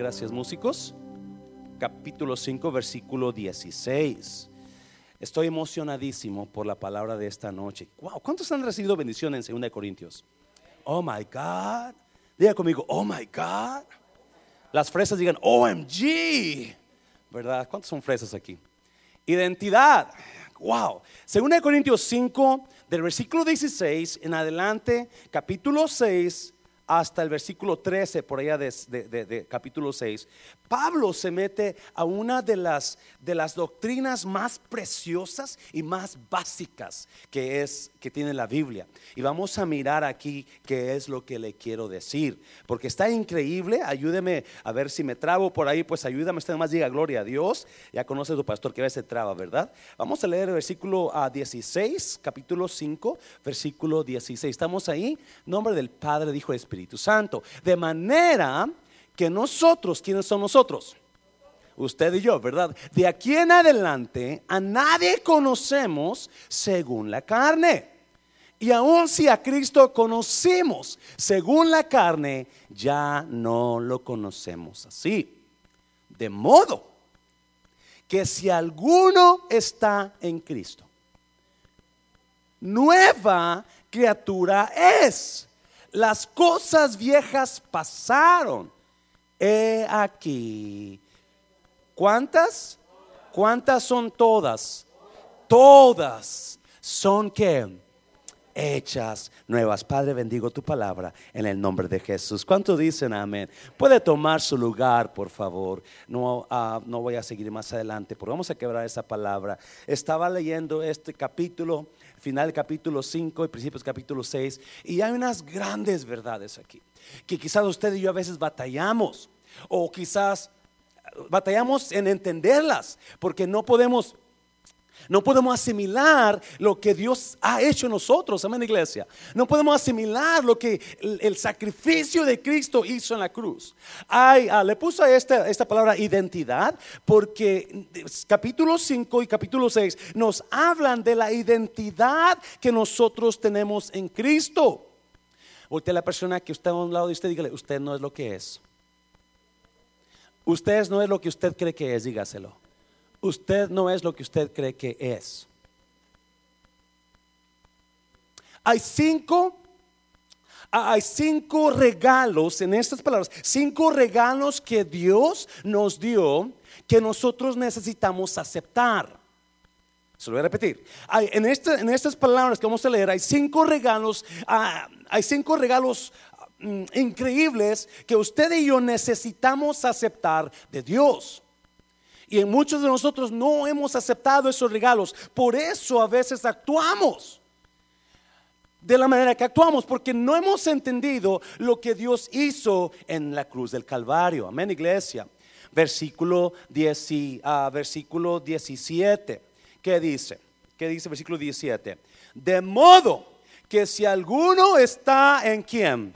Gracias músicos. Capítulo 5, versículo 16. Estoy emocionadísimo por la palabra de esta noche. Wow, ¿cuántos han recibido bendición en 2 Corintios? Oh my God. Diga conmigo, oh my God. Las fresas digan, OMG. ¿Verdad? ¿Cuántos son fresas aquí? Identidad. Wow. 2 Corintios 5, del versículo 16 en adelante, capítulo 6 hasta el versículo 13, por allá de, capítulo 6, Pablo se mete a una de las, de las doctrinas más preciosas y más básicas que, es, que tiene la Biblia. Y vamos a mirar aquí qué es lo que le quiero decir, porque está increíble. Ayúdeme a ver si me trabo por ahí, pues ayúdame. Usted más diga gloria a Dios. Ya conoce a su pastor que a veces traba, ¿verdad? Vamos a leer el versículo a 16, capítulo 5, versículo 16. Estamos ahí. Nombre del Padre, dijo Espíritu Espíritu Santo. De manera que nosotros, ¿quiénes son nosotros? Usted y yo, ¿verdad? De aquí en adelante a nadie conocemos según la carne. Y aun si a Cristo conocemos según la carne, ya no lo conocemos así. De modo que si alguno está en Cristo, nueva criatura es las cosas viejas pasaron. He aquí. ¿Cuántas? ¿Cuántas son todas? Todas son que hechas nuevas. Padre, bendigo tu palabra en el nombre de Jesús. ¿Cuánto dicen amén? Puede tomar su lugar, por favor. No, ah, no voy a seguir más adelante, porque vamos a quebrar esa palabra. Estaba leyendo este capítulo final del capítulo 5 y principios del capítulo 6. Y hay unas grandes verdades aquí, que quizás usted y yo a veces batallamos, o quizás batallamos en entenderlas, porque no podemos no podemos asimilar lo que Dios ha hecho en nosotros, amén iglesia. No podemos asimilar lo que el, sacrificio de Cristo hizo en la cruz. Ay, ah, le puso esta, esta palabra identidad porque capítulo 5 y capítulo 6 nos hablan de la identidad que nosotros tenemos en Cristo. Usted la persona que está a un lado de usted, dígale, usted no es lo que es. Usted no es lo que usted cree que es, dígaselo usted no es lo que usted cree que es. Hay cinco, hay cinco regalos en estas palabras, cinco regalos que Dios nos dio que nosotros necesitamos aceptar. Se lo voy a repetir. en, este, en estas palabras que vamos a leer hay cinco regalos, ah, hay cinco regalos mm, increíbles que usted y yo necesitamos aceptar de Dios. Y en muchos de nosotros no hemos aceptado esos regalos. Por eso a veces actuamos de la manera que actuamos, porque no hemos entendido lo que Dios hizo en la cruz del Calvario. Amén, iglesia. Versículo, 10, ah, versículo 17. ¿Qué dice? ¿Qué dice versículo 17? De modo que si alguno está en quién?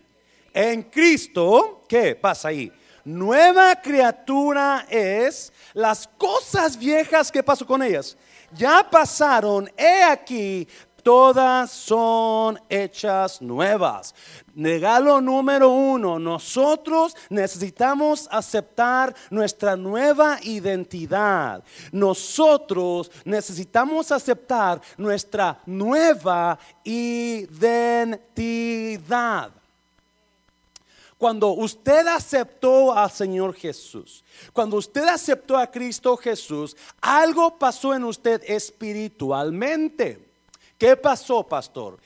En Cristo, ¿qué pasa ahí? Nueva criatura es, las cosas viejas que pasó con ellas ya pasaron, he aquí, todas son hechas nuevas. Regalo número uno, nosotros necesitamos aceptar nuestra nueva identidad. Nosotros necesitamos aceptar nuestra nueva identidad. Cuando usted aceptó al Señor Jesús, cuando usted aceptó a Cristo Jesús, algo pasó en usted espiritualmente. ¿Qué pasó, pastor?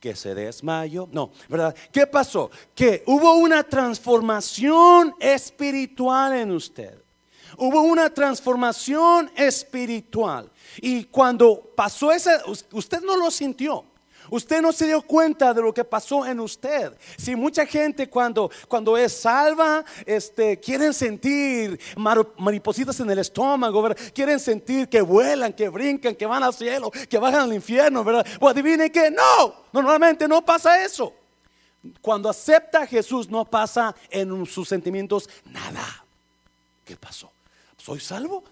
Que se desmayó. No, ¿verdad? ¿Qué pasó? Que hubo una transformación espiritual en usted. Hubo una transformación espiritual. Y cuando pasó esa, usted no lo sintió. Usted no se dio cuenta de lo que pasó en usted. Si mucha gente cuando, cuando es salva, este, quieren sentir maripositas en el estómago, quieren sentir que vuelan, que brincan, que van al cielo, que bajan al infierno, ¿verdad? Pues adivinen que no, normalmente no pasa eso. Cuando acepta a Jesús no pasa en sus sentimientos nada. ¿Qué pasó? ¿Soy salvo?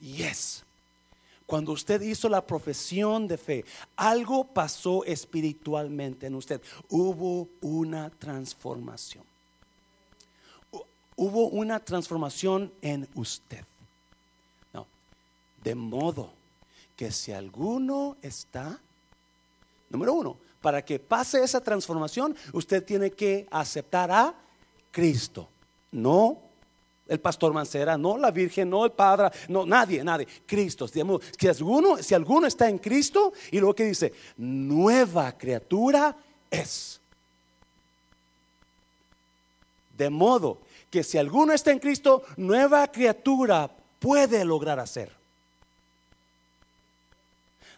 Yes. Cuando usted hizo la profesión de fe, algo pasó espiritualmente en usted. Hubo una transformación. hubo una transformación en usted. No, de modo que si alguno está, número uno, para que pase esa transformación, usted tiene que aceptar a Cristo, no el pastor Mancera, no la Virgen, no el Padre, no nadie, nadie, Cristo. Si alguno, si alguno está en Cristo y luego que dice, nueva criatura es. De modo que si alguno está en Cristo, nueva criatura puede lograr hacer.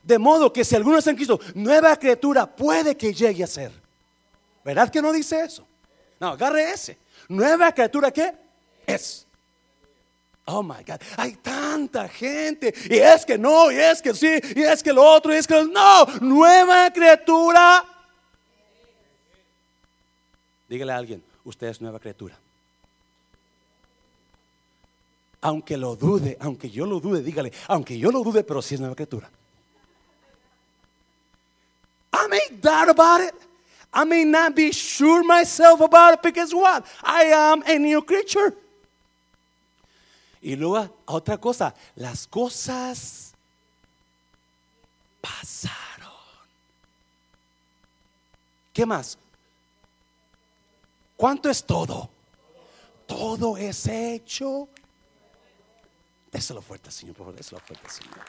De modo que si alguno está en Cristo, nueva criatura puede que llegue a ser. ¿Verdad que no dice eso? No, agarre ese. Nueva criatura que Oh my God, hay tanta gente. Y es que no, y es que sí, y es que lo otro, y es que no. Nueva criatura. Dígale a alguien, usted es nueva criatura. Aunque lo dude, aunque yo lo dude, dígale, aunque yo lo dude, pero sí es nueva criatura. I may doubt about it. I may not be sure myself about it because what? I am a new creature. Y luego otra cosa, las cosas pasaron. ¿Qué más? ¿Cuánto es todo? Todo es hecho. Déselo fuerte, Señor, por favor, déselo fuerte, Señor.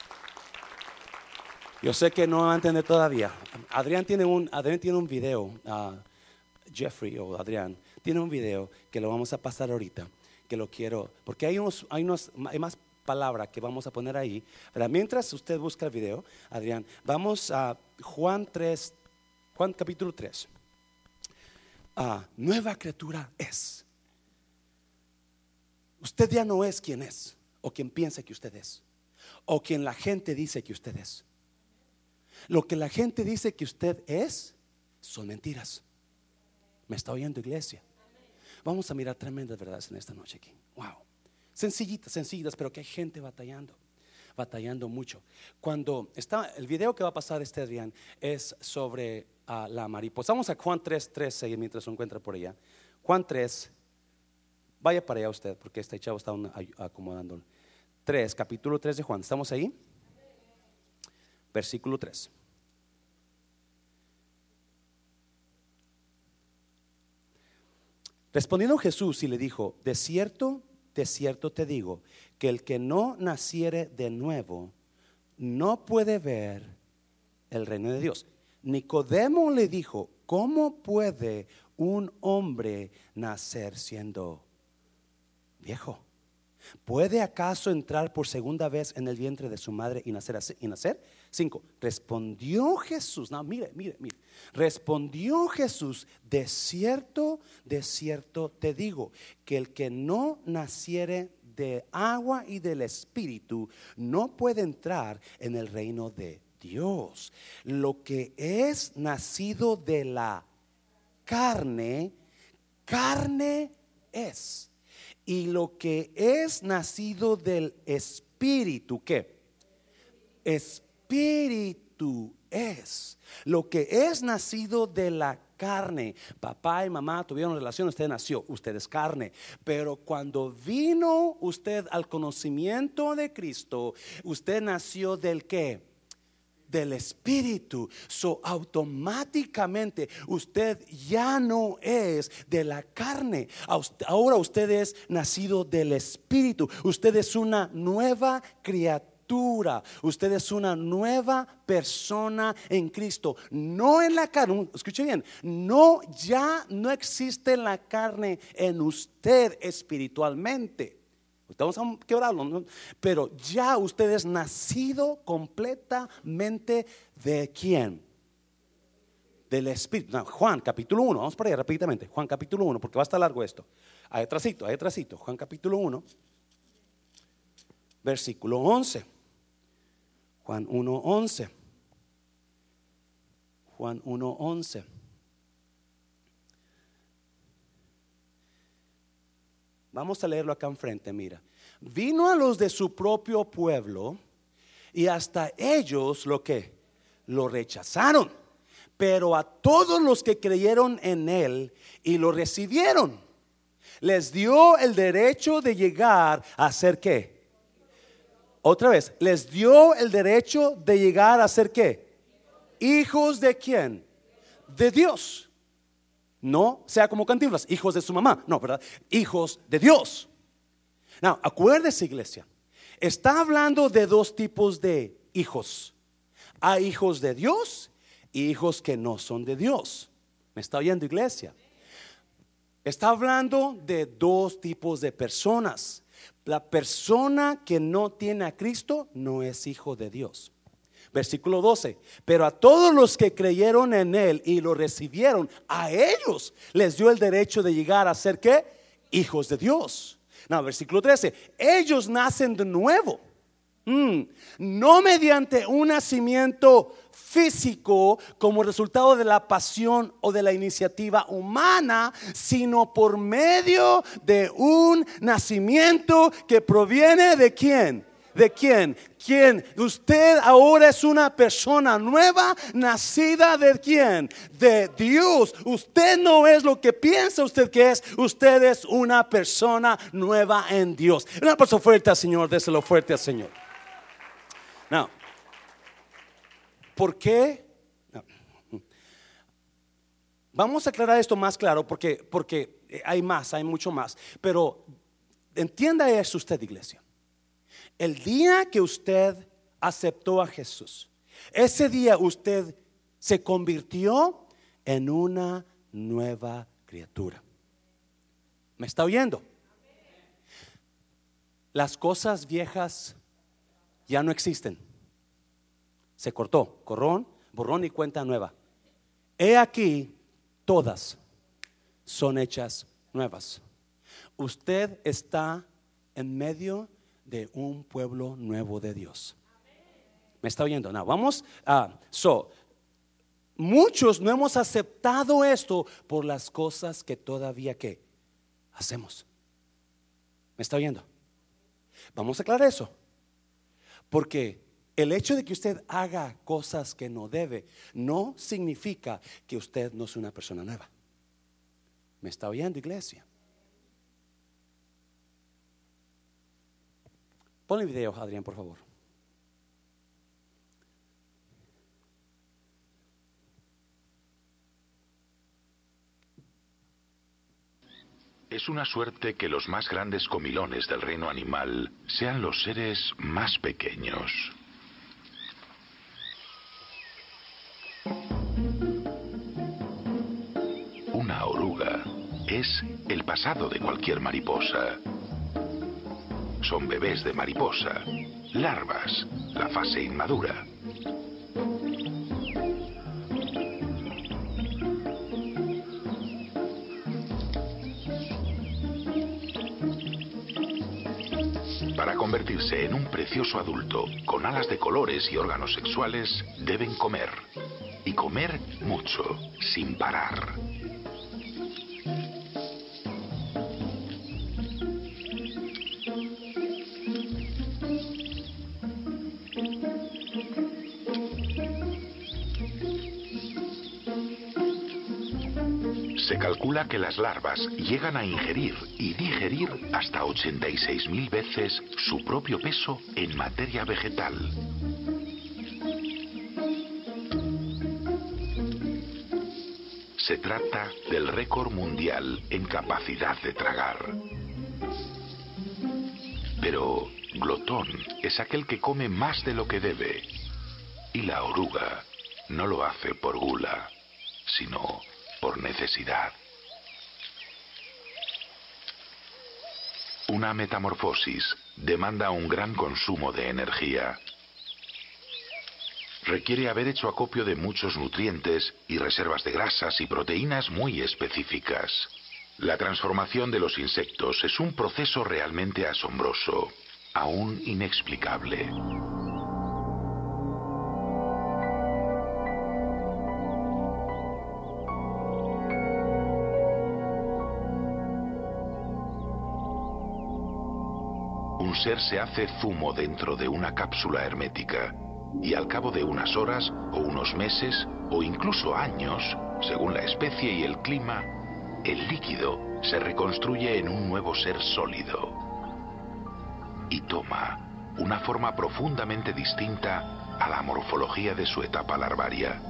Yo sé que no va a entender todavía. Adrián tiene un, Adrián tiene un video, uh, Jeffrey o Adrián, tiene un video que lo vamos a pasar ahorita, que lo quiero, porque hay, unos, hay, unos, hay más palabras que vamos a poner ahí. Mientras usted busca el video, Adrián, vamos a Juan 3, Juan capítulo 3. Ah, nueva criatura es. Usted ya no es quien es, o quien piensa que usted es, o quien la gente dice que usted es. Lo que la gente dice que usted es son mentiras. ¿Me está oyendo iglesia? Vamos a mirar tremendas verdades en esta noche aquí. Wow. Sencillitas, sencillitas, pero que hay gente batallando, batallando mucho. Cuando está, el video que va a pasar este Adrián es sobre uh, la mariposa. Vamos a Juan 3, 13 mientras se encuentra por allá. Juan 3, vaya para allá usted, porque este chavo está acomodando. 3, capítulo 3 de Juan. ¿Estamos ahí? versículo 3. Respondiendo Jesús y le dijo, de cierto, de cierto te digo, que el que no naciere de nuevo no puede ver el reino de Dios. Nicodemo le dijo, ¿cómo puede un hombre nacer siendo viejo? ¿Puede acaso entrar por segunda vez en el vientre de su madre y nacer? Y nacer? Cinco. Respondió Jesús. No, mire, mire, mire. Respondió Jesús, de cierto, de cierto te digo, que el que no naciere de agua y del espíritu no puede entrar en el reino de Dios. Lo que es nacido de la carne, carne es y lo que es nacido del Espíritu, ¿qué? Espíritu es. Lo que es nacido de la carne. Papá y mamá tuvieron relación, usted nació, usted es carne. Pero cuando vino usted al conocimiento de Cristo, usted nació del qué? Del Espíritu. So automáticamente usted ya no es de la carne. Ahora usted es nacido del Espíritu. Usted es una nueva criatura. Usted es una nueva persona en Cristo. No en la carne. Escuche bien. No, ya no existe la carne en usted espiritualmente. Vamos a quebrarlo, pero ya usted es nacido completamente de quién? Del Espíritu. Juan capítulo 1, vamos para allá rápidamente. Juan capítulo 1, porque va a estar largo esto. Hay atrasito, hay atrasito. Juan capítulo 1, versículo 11. Juan 1, 11. Juan 1, 11. Vamos a leerlo acá enfrente, mira. Vino a los de su propio pueblo y hasta ellos lo que lo rechazaron. Pero a todos los que creyeron en él y lo recibieron, Les dio el derecho de llegar a ser qué. Otra vez, les dio el derecho de llegar a ser qué. Hijos de quién? De Dios. No sea como Cantinflas, hijos de su mamá. No, ¿verdad? Hijos de Dios. Now, acuérdese, iglesia. Está hablando de dos tipos de hijos. Hay hijos de Dios y hijos que no son de Dios. ¿Me está oyendo, iglesia? Está hablando de dos tipos de personas. La persona que no tiene a Cristo no es hijo de Dios. Versículo 12. Pero a todos los que creyeron en Él y lo recibieron, a ellos les dio el derecho de llegar a ser qué? Hijos de Dios. Versículo 13. Ellos nacen de nuevo. Mm, no mediante un nacimiento físico como resultado de la pasión o de la iniciativa humana, sino por medio de un nacimiento que proviene de quién? ¿De quién? ¿Quién? Usted ahora es una persona nueva, nacida de quién? De Dios. Usted no es lo que piensa usted que es. Usted es una persona nueva en Dios. Una persona fuerte al Señor, déselo fuerte al Señor. No. ¿Por qué? Vamos a aclarar esto más claro porque, porque hay más, hay mucho más. Pero entienda eso usted, iglesia. El día que usted aceptó a Jesús, ese día usted se convirtió en una nueva criatura. ¿Me está oyendo? Las cosas viejas ya no existen. Se cortó, corrón, borrón y cuenta nueva. He aquí, todas son hechas nuevas. Usted está en medio de un pueblo nuevo de Dios. ¿Me está oyendo? No, vamos a... So, muchos no hemos aceptado esto por las cosas que todavía que hacemos. ¿Me está oyendo? Vamos a aclarar eso. Porque el hecho de que usted haga cosas que no debe no significa que usted no es una persona nueva. ¿Me está oyendo, iglesia? Pon el video, Adrián, por favor. Es una suerte que los más grandes comilones del reino animal sean los seres más pequeños. Una oruga es el pasado de cualquier mariposa son bebés de mariposa, larvas, la fase inmadura. Para convertirse en un precioso adulto con alas de colores y órganos sexuales, deben comer. Y comer mucho, sin parar. Calcula que las larvas llegan a ingerir y digerir hasta 86.000 veces su propio peso en materia vegetal. Se trata del récord mundial en capacidad de tragar. Pero glotón es aquel que come más de lo que debe. Y la oruga no lo hace por gula, sino necesidad. Una metamorfosis demanda un gran consumo de energía. Requiere haber hecho acopio de muchos nutrientes y reservas de grasas y proteínas muy específicas. La transformación de los insectos es un proceso realmente asombroso, aún inexplicable. Ser se hace zumo dentro de una cápsula hermética y al cabo de unas horas o unos meses o incluso años, según la especie y el clima, el líquido se reconstruye en un nuevo ser sólido y toma una forma profundamente distinta a la morfología de su etapa larvaria.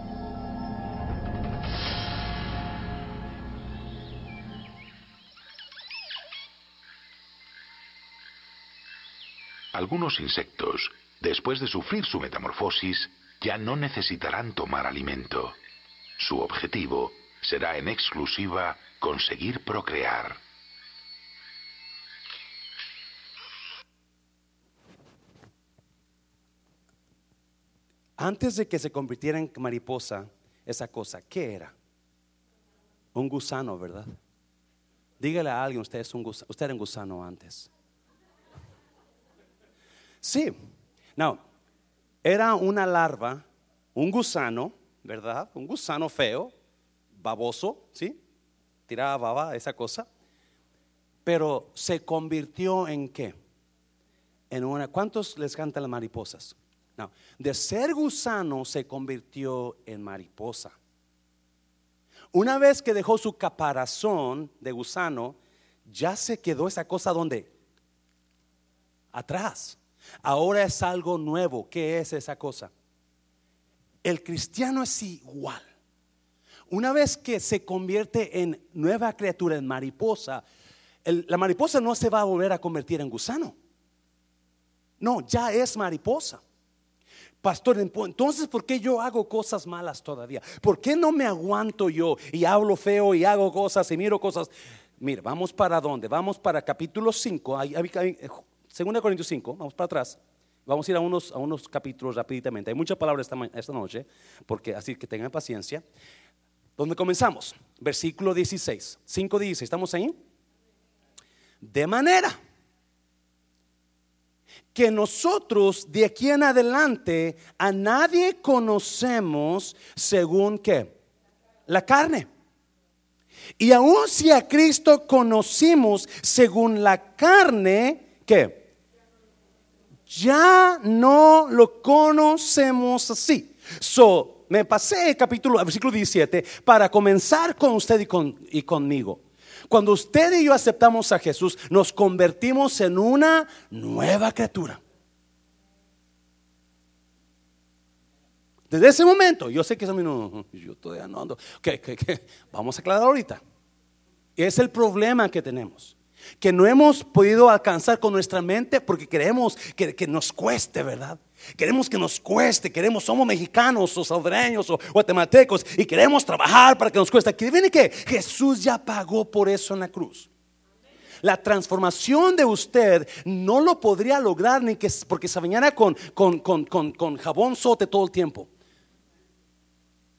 Algunos insectos, después de sufrir su metamorfosis, ya no necesitarán tomar alimento. Su objetivo será en exclusiva conseguir procrear. Antes de que se convirtiera en mariposa, esa cosa, ¿qué era? Un gusano, ¿verdad? Dígale a alguien, usted, es un usted era un gusano antes. Sí, no, era una larva, un gusano, ¿verdad? Un gusano feo, baboso, ¿sí? Tiraba baba, esa cosa. Pero se convirtió en qué? En una. ¿Cuántos les cantan las mariposas? No, de ser gusano se convirtió en mariposa. Una vez que dejó su caparazón de gusano, ya se quedó esa cosa donde? Atrás. Ahora es algo nuevo. ¿Qué es esa cosa? El cristiano es igual. Una vez que se convierte en nueva criatura, en mariposa, la mariposa no se va a volver a convertir en gusano. No, ya es mariposa. Pastor, entonces, ¿por qué yo hago cosas malas todavía? ¿Por qué no me aguanto yo y hablo feo y hago cosas y miro cosas? Mira, vamos para dónde? Vamos para capítulo 5, 2 Corintios 5, vamos para atrás. Vamos a ir a unos, a unos capítulos rápidamente. Hay muchas palabras esta, esta noche, porque así que tengan paciencia. ¿Dónde comenzamos? Versículo 16, 5 dice, ¿estamos ahí? De manera que nosotros de aquí en adelante a nadie conocemos según qué? La carne. Y aun si a Cristo conocimos según la carne, ¿qué? Ya no lo conocemos así. So, me pasé el capítulo, versículo 17, para comenzar con usted y, con, y conmigo. Cuando usted y yo aceptamos a Jesús, nos convertimos en una nueva criatura. Desde ese momento, yo sé que eso no, yo todavía no ando. Vamos a aclarar ahorita. Es el problema que tenemos que no hemos podido alcanzar con nuestra mente porque queremos que, nos cueste, ¿verdad? Queremos que nos cueste, queremos, somos mexicanos o salvadoreños o guatemaltecos y queremos trabajar para que nos cueste. Aquí viene que Jesús ya pagó por eso en la cruz. La transformación de usted no lo podría lograr ni que porque se bañara con, con, con, con jabón sote todo el tiempo.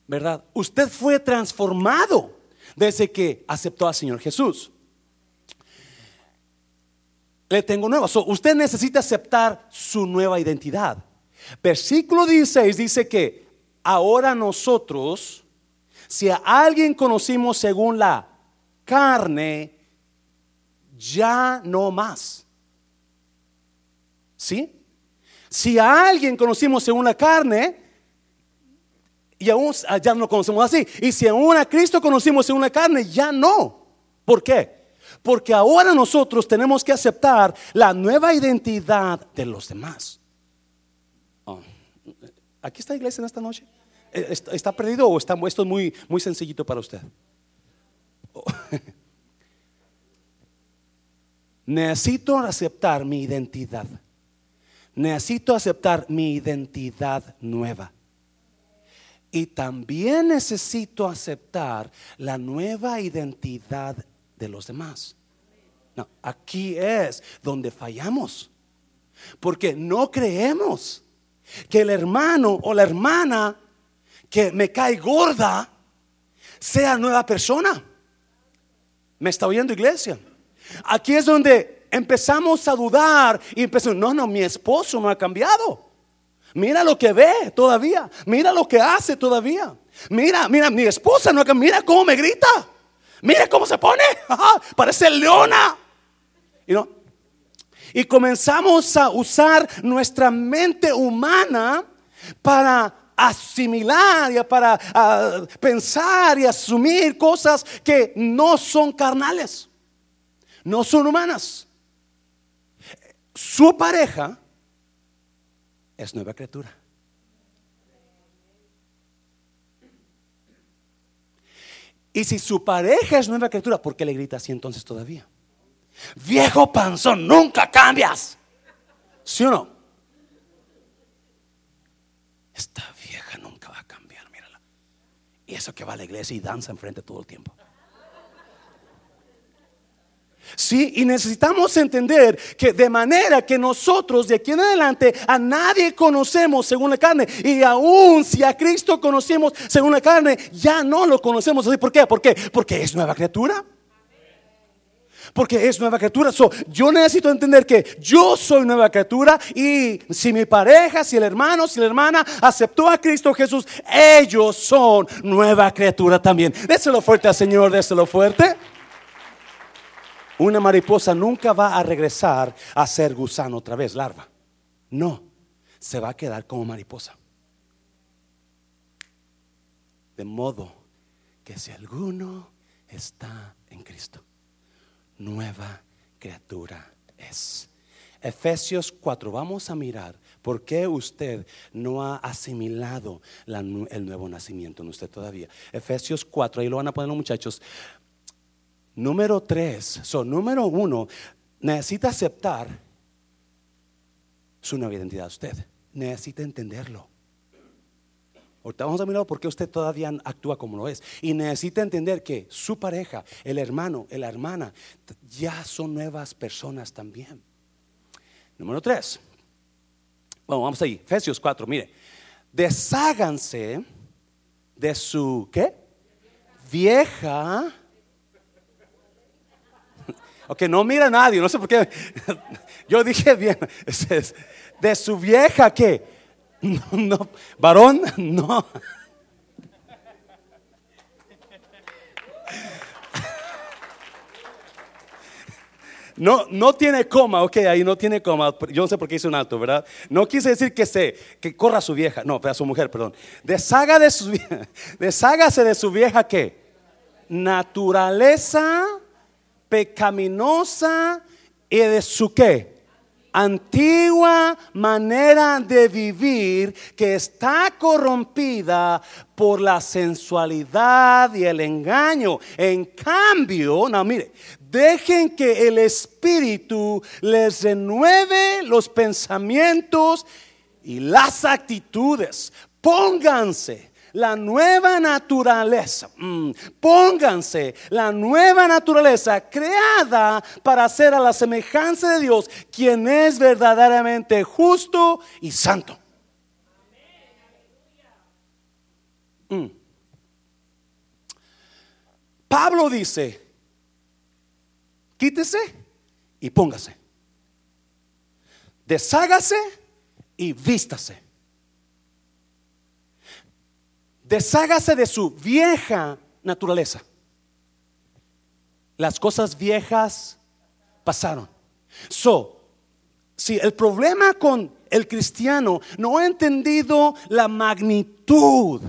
¿Verdad? Usted fue transformado desde que aceptó al Señor Jesús le tengo nueva. usted necesita aceptar su nueva identidad. Versículo 16 dice que ahora nosotros, si a alguien conocimos según la carne, ya no más. ¿Sí? Si a alguien conocimos según la carne, y aún ya no conocemos así. Y si aún a Cristo conocimos según la carne, ya no. ¿Por qué? Porque ahora nosotros tenemos que aceptar la nueva identidad de los demás. Oh, ¿Aquí está la iglesia en esta noche? Eh, ¿Está, perdido o está, esto es muy, muy sencillito para usted? Oh. Necesito aceptar mi identidad. Necesito aceptar mi identidad nueva. Y también necesito aceptar la nueva identidad de los demás. Aquí es donde fallamos. Porque no creemos que el hermano o la hermana que me cae gorda sea nueva persona. ¿Me está oyendo iglesia? Aquí es donde empezamos a dudar y empezamos, no, no, mi esposo no ha cambiado. Mira lo que ve todavía. Mira lo que hace todavía. Mira, mira, mi esposa no ha cambiado. Mira cómo me grita. Mira cómo se pone. parece leona. Y comenzamos a usar nuestra mente humana para asimilar y para pensar y asumir cosas que no son carnales. no son humanas. Su pareja es nueva criatura. Y si su pareja es nueva criatura, ¿por qué le grita así entonces todavía? Viejo panzón, nunca cambias. ¿Sí o no? Esta vieja nunca va a cambiar, mírala. Y eso que va a la iglesia y danza enfrente todo el tiempo. Sí, y necesitamos entender que de manera que nosotros de aquí en adelante a nadie conocemos según la carne. Y aún si a Cristo conocemos según la carne, ya no lo conocemos. ¿Por qué? ¿Por qué? Porque es nueva criatura. Porque es nueva criatura. yo necesito entender que yo soy nueva criatura y si mi pareja, si el hermano, si la hermana aceptó a Cristo Jesús, ellos son nueva criatura también. Déselo fuerte al Señor, déselo fuerte. Una mariposa nunca va a regresar a ser gusano otra vez, larva. No, se va a quedar como mariposa. De modo que si alguno está en Cristo, nueva criatura es. Efesios 4, vamos a mirar por qué usted no ha asimilado el nuevo nacimiento en usted todavía. Efesios 4, ahí lo van a poner los muchachos. Número tres, so, número uno, necesita aceptar su nueva identidad usted. Necesita entenderlo. Ahorita vamos a mirar por qué usted todavía actúa como lo es. Y necesita entender que su pareja, el hermano, la hermana, ya son nuevas personas también. Número tres. Bueno, vamos ahí. Efesios 4, mire. Desháganse de su, ¿qué? Vieja Ok, no mira a nadie, no sé por qué. Yo dije bien, de su vieja que, no, varón, no. No, no tiene coma, ok, ahí no tiene coma. Yo no sé por qué hice un alto, ¿verdad? No quise decir que se, que corra a su vieja, no, a su mujer, perdón. Deshaga de su, deshágase de su vieja que naturaleza pecaminosa y de su qué? Antigua manera de vivir que está corrompida por la sensualidad y el engaño. En cambio, no, mire, dejen que el Espíritu les renueve los pensamientos y las actitudes. Pónganse la nueva naturaleza. Mm, pónganse la nueva naturaleza creada para ser a la semejanza de Dios, quien es verdaderamente justo y santo. Mm. Pablo dice, quítese y póngase. Deshágase y vístase. Deshágase de su vieja naturaleza. Las cosas viejas pasaron. So, si el problema con el cristiano no ha entendido la magnitud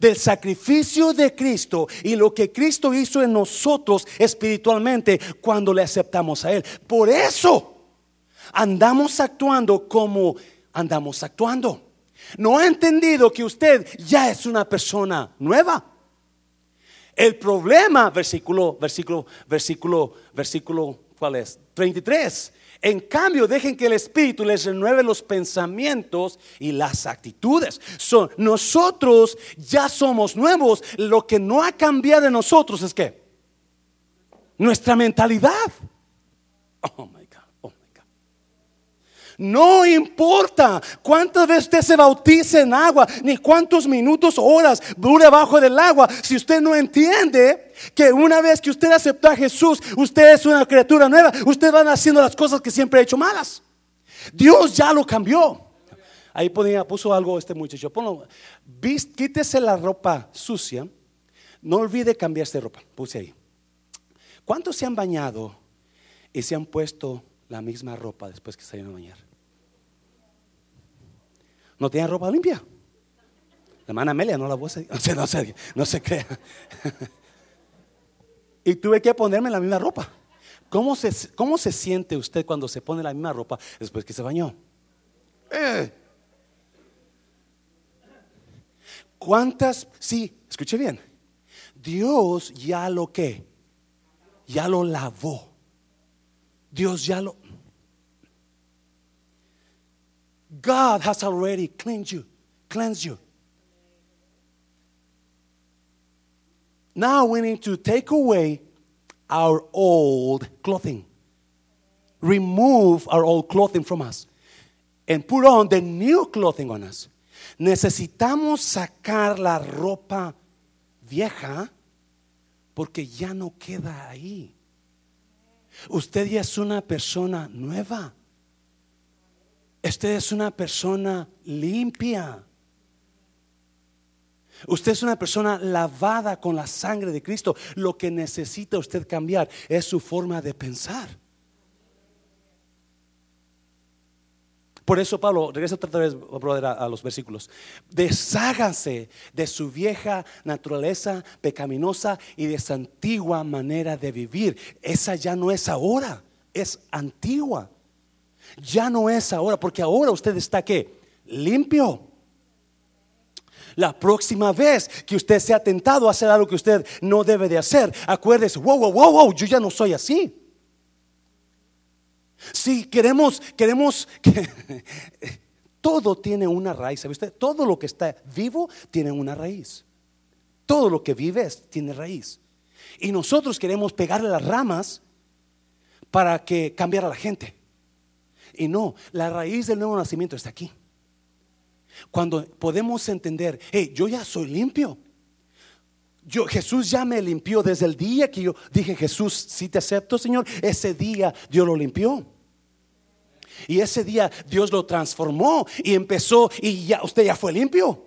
del sacrificio de Cristo y lo que Cristo hizo en nosotros espiritualmente cuando le aceptamos a Él. Por eso andamos actuando como andamos actuando. No ha entendido que usted ya es una persona nueva. El problema, versículo, versículo, versículo, versículo, ¿cuál es? 33. En cambio, dejen que el Espíritu les renueve los pensamientos y las actitudes. nosotros ya somos nuevos. Lo que no ha cambiado en nosotros es que nuestra mentalidad. Oh my no importa cuántas veces usted se bautice en agua, ni cuántos minutos o horas dure abajo del agua. Si usted no entiende que una vez que usted aceptó a Jesús, usted es una criatura nueva, usted va haciendo las cosas que siempre ha hecho malas. Dios ya lo cambió. Ahí ponía, puso algo este muchacho. Ponlo, quítese la ropa sucia. No olvide cambiarse de ropa. Puse ahí. ¿Cuántos se han bañado y se han puesto la misma ropa después que salieron a bañar? No tenía ropa limpia. La hermana Amelia no la voy a no, no, no se crea. y tuve que ponerme la misma ropa. ¿Cómo se, ¿Cómo se siente usted cuando se pone la misma ropa después que se bañó? Eh. ¿Cuántas? Sí, escuche bien. Dios ya lo que, ya lo lavó. Dios ya lo. God has already cleansed you, cleansed you. Now we need to take away our old clothing. Remove our old clothing from us and put on the new clothing on us. Necesitamos sacar la ropa vieja porque ya no queda ahí. Usted ya es una persona nueva. Usted es una persona limpia. Usted es una persona lavada con la sangre de Cristo. Lo que necesita usted cambiar es su forma de pensar. Por eso Pablo, regresa otra vez, brother, a, los versículos. Desháganse de su vieja naturaleza pecaminosa y de esa antigua manera de vivir. Esa ya no es ahora, es antigua. Ya no es ahora, porque ahora usted está que limpio. La próxima vez que usted sea tentado a hacer algo que usted no debe de hacer, acuérdese, wow, wow, wow, wow, yo ya no soy así. Si queremos, queremos que todo tiene una raíz, ¿sabe usted? Todo lo que está vivo tiene una raíz. Todo lo que vive tiene raíz. Y nosotros queremos pegarle las ramas para que cambiara la gente. Y no, la raíz del nuevo nacimiento está aquí. Cuando podemos entender, hey, yo ya soy limpio. Yo, Jesús ya me limpió desde el día que yo dije, Jesús, si te acepto, Señor, ese día Dios lo limpió. Y ese día Dios lo transformó y empezó y ya usted ya fue limpio.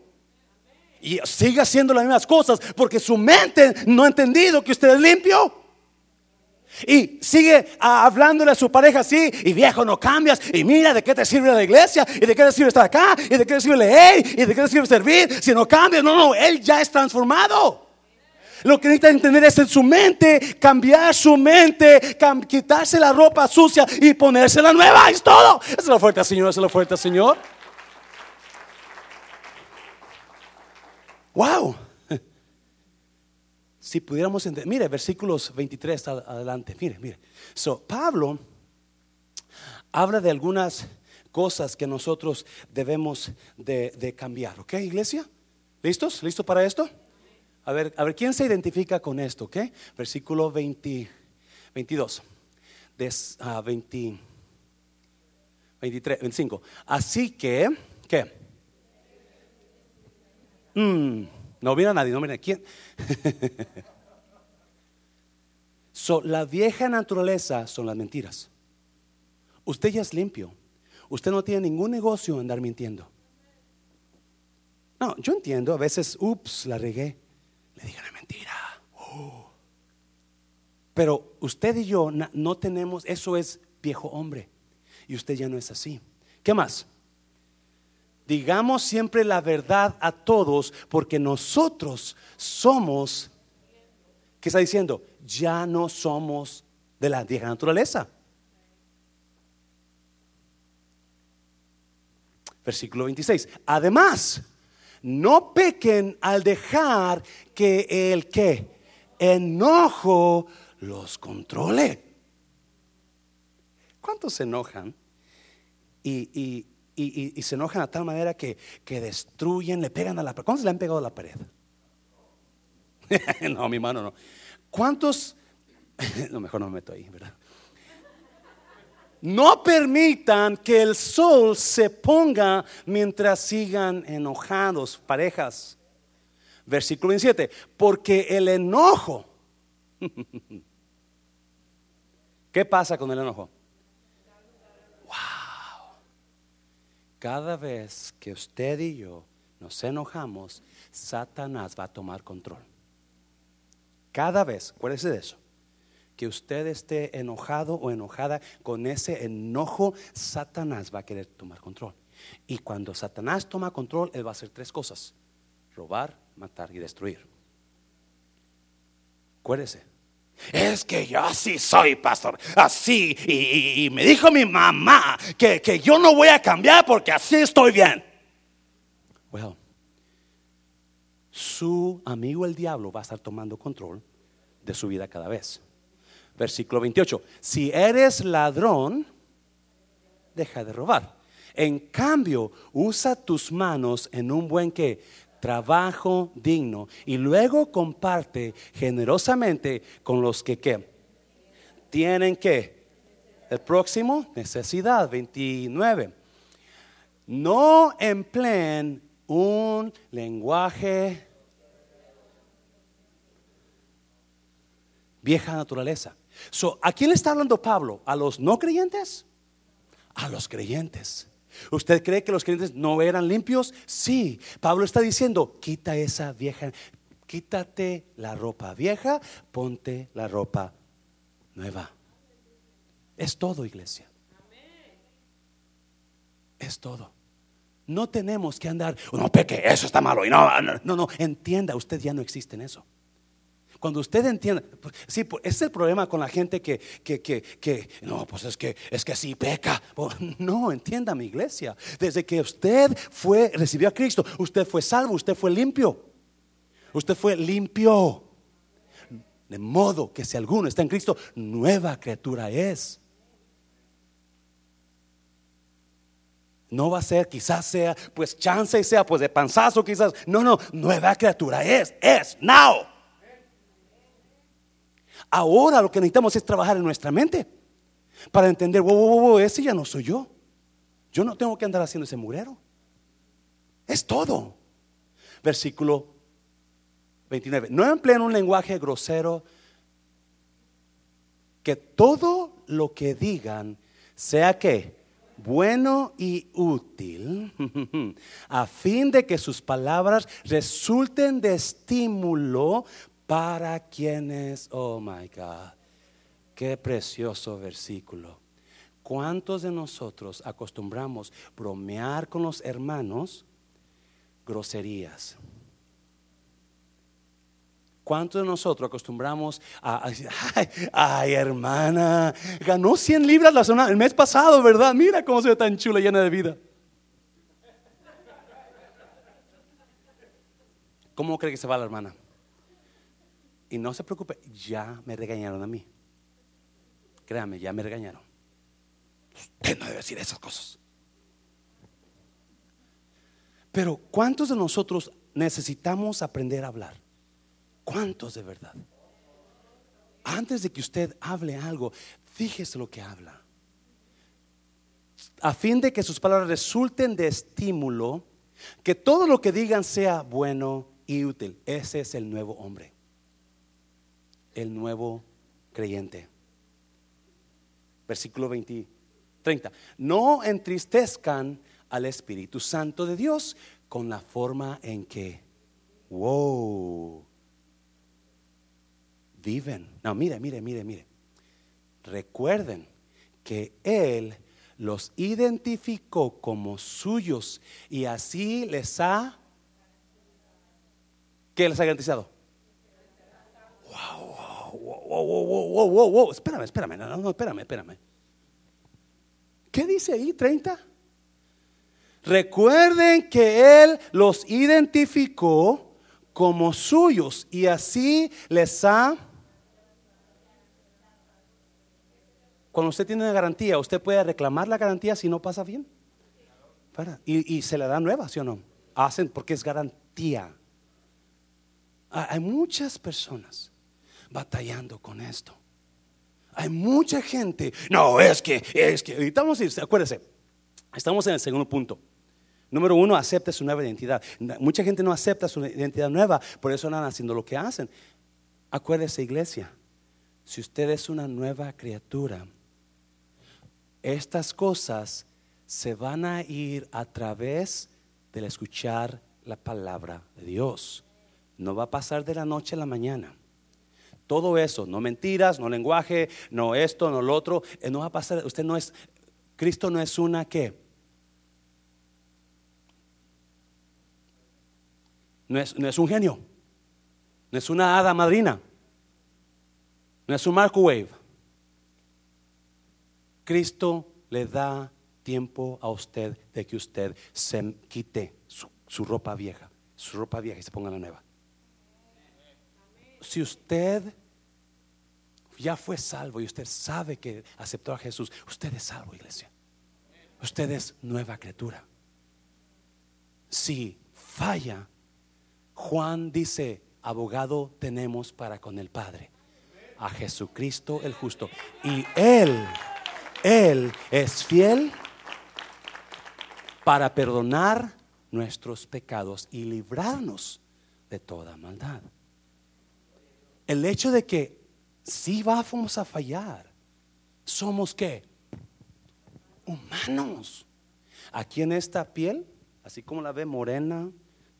Y sigue haciendo las mismas cosas porque su mente no ha entendido que usted es limpio. Y sigue hablándole a su pareja así, y viejo, no cambias, y mira de qué te sirve la iglesia, y de qué te sirve estar acá, y de qué te sirve leer, y de qué te sirve servir, si no cambias, no, no, él ya es transformado. Lo que necesita entender es en su mente, cambiar su mente, quitarse la ropa sucia y ponerse la nueva, es todo. Esa es la fuerte, Señor, esa es la fuerte, Señor. Wow. Si pudiéramos entender, mire, versículos 23 adelante, mire, mire. So, Pablo habla de algunas cosas que nosotros debemos de, cambiar, ¿ok, iglesia? ¿Listos? ¿Listo para esto? A ver, a ver, ¿quién se identifica con esto? ¿Ok? Versículo 20, 22. De, 20, 23, 25. Así que, ¿qué? Mm, no mira a nadie, no mira quién. so, la vieja naturaleza son las mentiras. Usted ya es limpio. Usted no tiene ningún negocio en andar mintiendo. No, yo entiendo, a veces, ups, la regué le dije una mentira. Pero usted y yo no tenemos, eso es viejo hombre. Y usted ya no es así. ¿Qué más? Digamos siempre la verdad a todos porque nosotros somos, ¿qué está diciendo? Ya no somos de la vieja naturaleza. Versículo 26. Además, no pequen al dejar que el que enojo los controle. ¿Cuántos se enojan? Y, se enojan a tal manera que, destruyen, le pegan a la pared. ¿Cuántos le han pegado a la pared? no, mi mano no. ¿Cuántos? no, mejor no me meto ahí, ¿verdad? No permitan que el sol se ponga mientras sigan enojados, parejas. Versículo 27. Porque el enojo. ¿Qué pasa con el enojo? Cada vez que usted y yo nos enojamos, Satanás va a tomar control. Cada vez, acuérdese de eso que usted esté enojado o enojada con ese enojo, Satanás va a querer tomar control. Y cuando Satanás toma control, él va a hacer tres cosas: robar, matar y destruir. Acuérdese, Es que yo así soy, pastor. Así. Y, me dijo mi mamá que, que, yo no voy a cambiar porque así estoy bien. Well, su amigo el diablo va a estar tomando control de su vida cada vez. Versículo 28. Si eres ladrón, deja de robar. En cambio, usa tus manos en un buen que trabajo digno y luego comparte generosamente con los que tienen que el próximo necesidad 29 no empleen un lenguaje vieja naturaleza. So, ¿A quién le está hablando Pablo? ¿A los no creyentes? A los creyentes. ¿Usted cree que los creyentes no eran limpios? Sí. Pablo está diciendo, quita esa vieja, quítate la ropa vieja, ponte la ropa nueva. Es todo, iglesia. Es todo. No tenemos que andar, no peque, eso está malo. Y no, no, no, entienda, usted ya no existe en eso. Cuando usted entienda, pues, sí, pues, es el problema con la gente que, que, que, que, no, pues es que, es que sí peca. No, entienda mi iglesia. Desde que usted fue, recibió a Cristo, usted fue salvo, usted fue limpio. Usted fue limpio. De modo que si alguno está en Cristo, nueva criatura es. No va a ser, quizás sea, pues chance y sea, pues de panzazo quizás. No, no, nueva criatura es, es, now. Ahora lo que necesitamos es trabajar en nuestra mente para entender, wow, wow, wow, ese ya no soy yo. Yo no tengo que andar haciendo ese murero. Es todo. Versículo 29. No empleen un lenguaje grosero. Que todo lo que digan sea que bueno y útil, a fin de que sus palabras resulten de estímulo para quienes, oh my God, qué precioso versículo. ¿Cuántos de nosotros acostumbramos bromear con los hermanos groserías? ¿Cuántos de nosotros acostumbramos a, decir, ay, hermana, ganó 100 libras la semana, el mes pasado, ¿verdad? Mira cómo se ve tan chula, llena de vida. ¿Cómo cree que se va la hermana? Y no se preocupe, ya me regañaron a mí. Créame, ya me regañaron. Usted no debe decir esas cosas. Pero ¿cuántos de nosotros necesitamos aprender a hablar? ¿Cuántos de verdad? Antes de que usted hable algo, fíjese lo que habla. A fin de que sus palabras resulten de estímulo, que todo lo que digan sea bueno y útil. Ese es el nuevo hombre el nuevo creyente. Versículo 20, 30. No entristezcan al Espíritu Santo de Dios con la forma en que, wow, viven. No, mire, mire, mire, mire. Recuerden que Él los identificó como suyos y así les ha... ¿Qué les ha garantizado? Wow, wow, wow, wow, wow, wow, espérame, espérame, no, no, espérame, espérame. ¿Qué dice ahí 30? Recuerden que Él los identificó como suyos y así les ha... Cuando usted tiene una garantía, usted puede reclamar la garantía si no pasa bien. Y, y se le da nueva, ¿sí o no? Hacen porque es garantía. Hay muchas personas batallando con esto. Hay mucha gente, no, es que, es que, estamos, acuérdese, estamos en el segundo punto. Número uno, acepte su nueva identidad. Mucha gente no acepta su identidad nueva, por eso andan haciendo lo que hacen. Acuérdese, iglesia, si usted es una nueva criatura, estas cosas se van a ir a través del escuchar la palabra de Dios. No va a pasar de la noche a la mañana. Todo eso, no mentiras, no lenguaje, no esto, no lo otro, eh, no va a pasar. Usted no es, Cristo no es una que. No es, no es un genio, no es una hada madrina. No es un microwave. Cristo le da tiempo a usted de que usted se quite su, su ropa vieja, su ropa vieja y se ponga la nueva. Si usted ya fue salvo y usted sabe que aceptó a Jesús, usted es salvo, iglesia. Usted es nueva criatura. Si falla, Juan dice, abogado tenemos para con el Padre, a Jesucristo el justo. Y Él, Él es fiel para perdonar nuestros pecados y librarnos de toda maldad. El hecho de que si vamos a fallar, somos que humanos. Aquí en esta piel, así como la ve morena,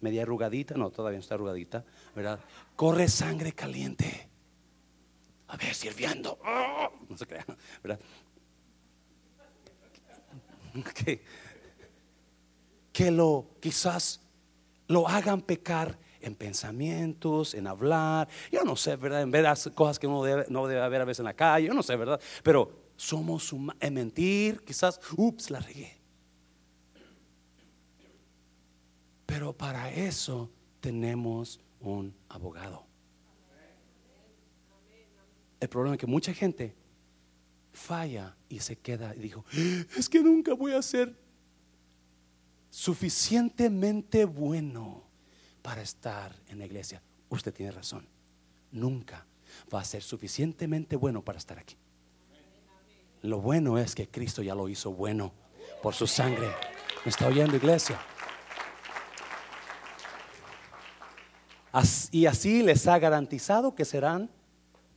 media arrugadita, no, todavía no está arrugadita, ¿verdad? Corre sangre caliente. A ver, sirviendo. No se crea, ¿verdad? Que lo quizás lo hagan pecar en pensamientos, en hablar, yo no sé, ¿verdad? En ver cosas que uno no debe haber a veces en la calle, yo no sé, ¿verdad? Pero somos en mentir, quizás, ups, la regué. Pero para eso tenemos un abogado. El problema es que mucha gente falla y se queda y dijo, es que nunca voy a ser suficientemente bueno para estar en la iglesia. Usted tiene razón. Nunca va a ser suficientemente bueno para estar aquí. Lo bueno es que Cristo ya lo hizo bueno por su sangre. ¿Me está oyendo, iglesia? Y así les ha garantizado que serán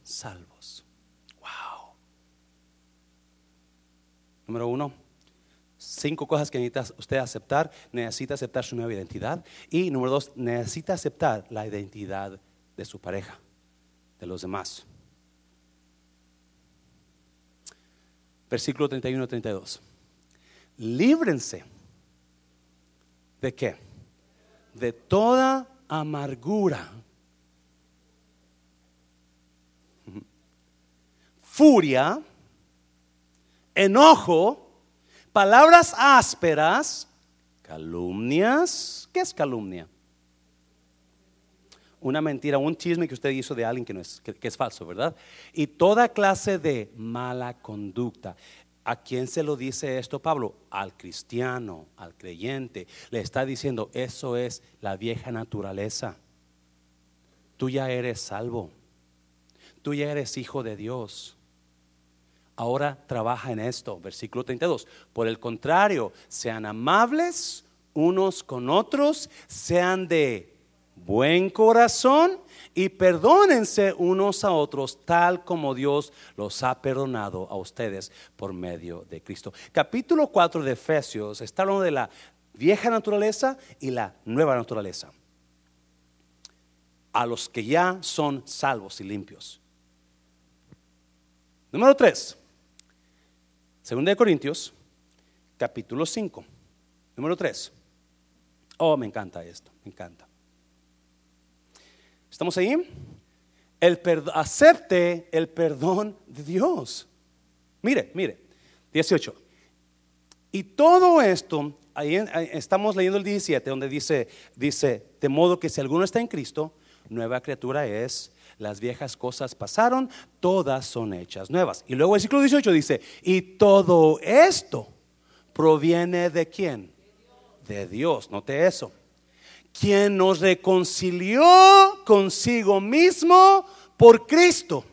salvos. Wow. Número uno, cinco cosas que necesita usted aceptar. Necesita aceptar su nueva identidad. Y número dos, necesita aceptar la identidad de su pareja, de los demás. Versículo 31 32. Líbrense. ¿De qué? De toda amargura, furia, enojo, palabras ásperas, calumnias. ¿Qué es calumnia? Una mentira, un chisme que usted hizo de alguien que, no es, que, es falso, ¿verdad? Y toda clase de mala conducta. ¿A quién se lo dice esto Pablo? Al cristiano, al creyente. Le está diciendo, eso es la vieja naturaleza. Tú ya eres salvo. Tú ya eres hijo de Dios ahora trabaja en esto. Versículo 32. Por el contrario, sean amables unos con otros, sean de buen corazón y perdónense unos a otros tal como Dios los ha perdonado a ustedes por medio de Cristo. Capítulo 4 de Efesios está hablando de la vieja naturaleza y la nueva naturaleza. A los que ya son salvos y limpios. Número 3. Segunda de Corintios, capítulo 5, número 3. Oh, me encanta esto, me encanta. ¿Estamos ahí? El acepte el perdón de Dios. Mire, mire, 18. Y todo esto, ahí estamos leyendo el 17, donde dice, dice, de modo que si alguno está en Cristo, nueva criatura es, las viejas cosas pasaron, todas son hechas nuevas. Y luego el versículo 18 dice, y todo esto proviene de quién? De Dios, note eso. Quien nos reconcilió consigo mismo por Cristo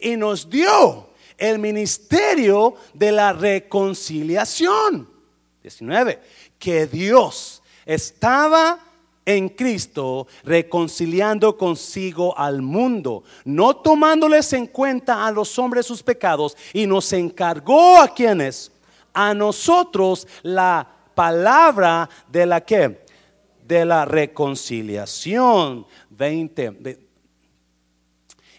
y nos dio el ministerio de la reconciliación. 19. Que Dios estaba en Cristo, reconciliando consigo al mundo, no tomándoles en cuenta a los hombres sus pecados, y nos encargó a quienes, a nosotros la palabra de la que, de la reconciliación. 20,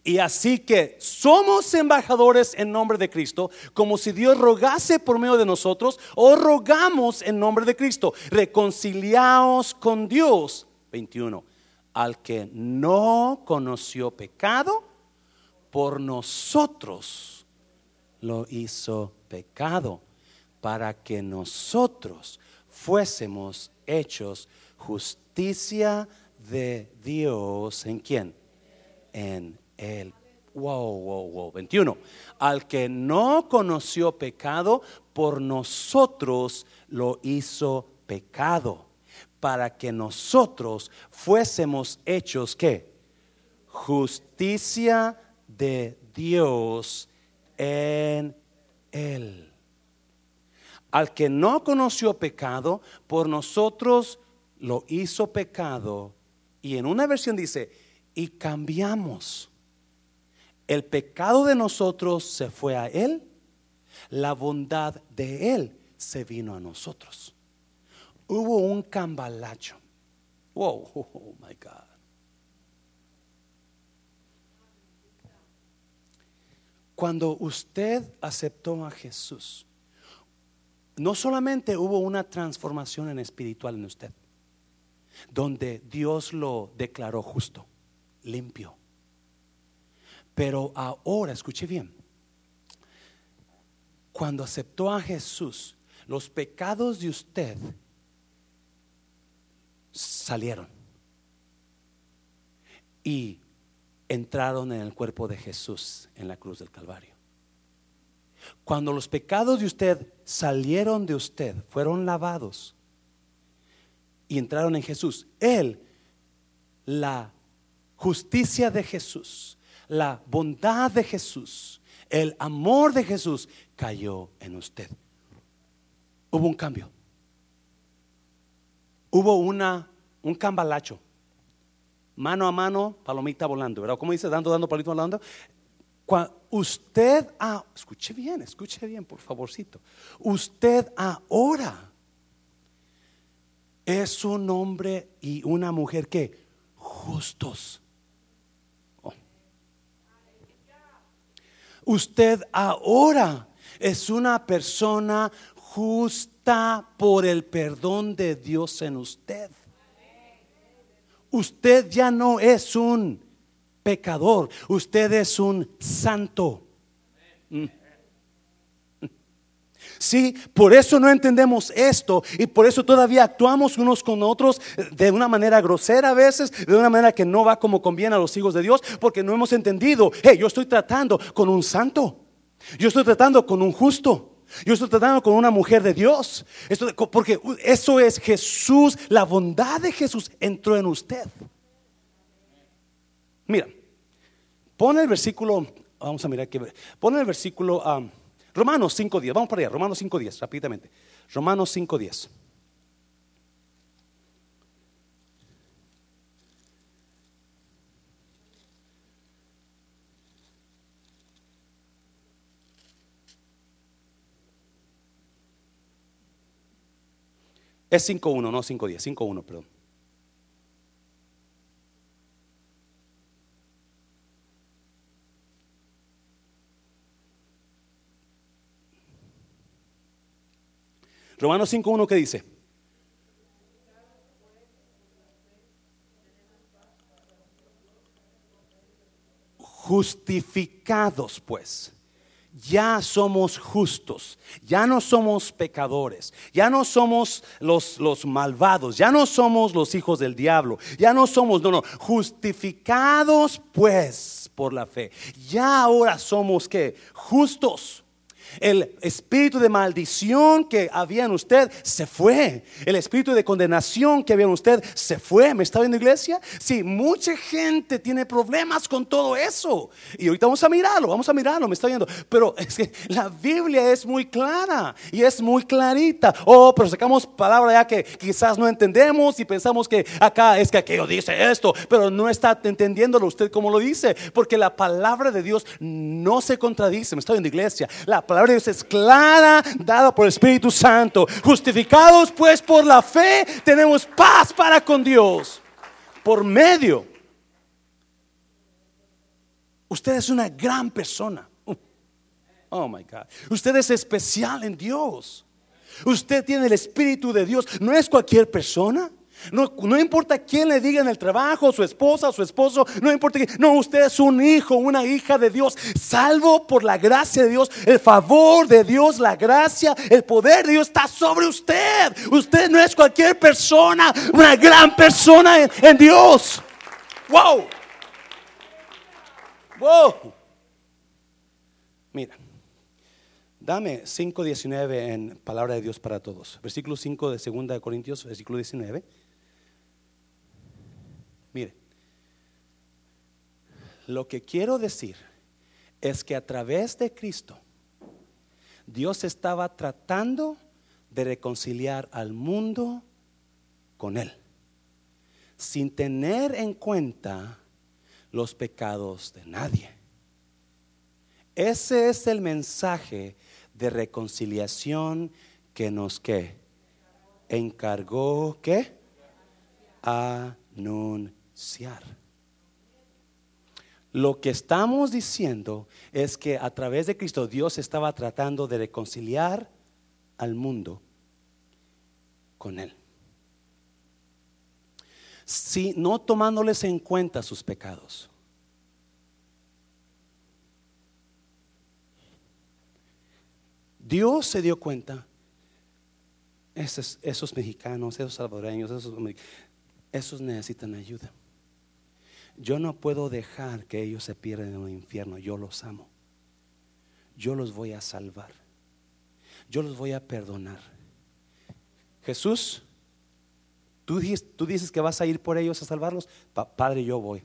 y así que somos embajadores en nombre de Cristo, como si Dios rogase por medio de nosotros, o rogamos en nombre de Cristo. Reconciliaos con Dios. 21. Al que no conoció pecado, por nosotros lo hizo pecado, para que nosotros fuésemos hechos justicia de Dios. ¿En quién? En él. Wow, wow, wow. 21. Al que no conoció pecado, por nosotros lo hizo pecado, para que nosotros fuésemos hechos ¿qué? Justicia de Dios en él. Al que no conoció pecado, por nosotros lo hizo pecado. Y en una versión dice, y cambiamos. El pecado de nosotros se fue a Él, la bondad de Él se vino a nosotros. Hubo un cambalacho. Wow, oh my God. Cuando usted aceptó a Jesús, no solamente hubo una transformación en espiritual en usted, donde Dios lo declaró justo, limpio. Pero ahora, escuche bien, cuando aceptó a Jesús, los pecados de usted salieron y entraron en el cuerpo de Jesús en la cruz del Calvario. Cuando los pecados de usted salieron de usted, fueron lavados y entraron en Jesús, Él, la justicia de Jesús, la bondad de Jesús, el amor de Jesús cayó en usted. Hubo un cambio. Hubo una, un cambalacho. Mano a mano, palomita volando, ¿verdad? ¿Cómo dice? Dando, dando, palomita volando. usted, ah, escuche bien, escuche bien, por favorcito. Usted ahora es un hombre y una mujer que justos. Usted ahora es una persona justa por el perdón de Dios en usted. Usted ya no es un pecador, usted es un santo. Mm. Sí, por eso no entendemos esto y por eso todavía actuamos unos con otros de una manera grosera a veces, de una manera que no va como conviene a los hijos de Dios, porque no hemos entendido, hey, yo estoy tratando con un santo, yo estoy tratando con un justo. Yo estoy tratando con una mujer de Dios. porque eso es Jesús, la bondad de Jesús entró en usted. Mira, pone el versículo, vamos a mirar que pone el versículo um, Romanos 5.10, vamos para allá, Romanos 5.10, rápidamente. Romanos 5.10. Es 5.1, no 5.10, 5.1, perdón. Romanos 5.1 que dice. Justificados pues. Ya somos justos, ya no somos pecadores, ya no somos los, los, malvados, ya no somos los hijos del diablo, ya no somos, no, no, justificados pues por la fe. Ya ahora somos que justos. El espíritu de maldición que había en usted se fue. El espíritu de condenación que había en usted se fue. ¿Me está viendo iglesia? Sí, mucha gente tiene problemas con todo eso. Y ahorita vamos a mirarlo, vamos a mirarlo, me está viendo. Pero es que la Biblia es muy clara y es muy clarita. Oh, pero sacamos palabra ya que quizás no entendemos y pensamos que acá es que aquello dice esto, pero no está entendiéndolo usted como lo dice. Porque la palabra de Dios no se contradice. Me está viendo iglesia. La palabra Es clara, dada por el Espíritu Santo. Justificados pues por la fe, tenemos paz para con Dios. Por medio. Usted es una gran persona. Oh my God. Usted es especial en Dios. Usted tiene el Espíritu de Dios. No es cualquier persona. No, importa quién le diga en el trabajo, su esposa, su esposo, no importa que, no, usted es un hijo, una hija de Dios, salvo por la gracia de Dios, el favor de Dios, la gracia, el poder de Dios está sobre usted. Usted no es cualquier persona, una gran persona en, en Dios. Wow. Wow. Mira. Dame 5.19 en palabra de Dios para todos. Versículo 5 de 2 de Corintios, versículo 19. Mire, lo que quiero decir es que a través de Cristo, Dios estaba tratando de reconciliar al mundo con Él, sin tener en cuenta los pecados de nadie. Ese es el mensaje de reconciliación que nos que encargó que anunciar. Lo que estamos diciendo es que a través de Cristo Dios estaba tratando de reconciliar al mundo con Él. Si no tomándoles en cuenta sus pecados. Dios se dio cuenta, esos, esos mexicanos, esos salvadoreños, esos, esos necesitan ayuda. Yo no puedo dejar que ellos se pierdan en el infierno. Yo los amo. Yo los voy a salvar. Yo los voy a perdonar. Jesús, tú, dices que vas a ir por ellos a salvarlos. padre, yo voy.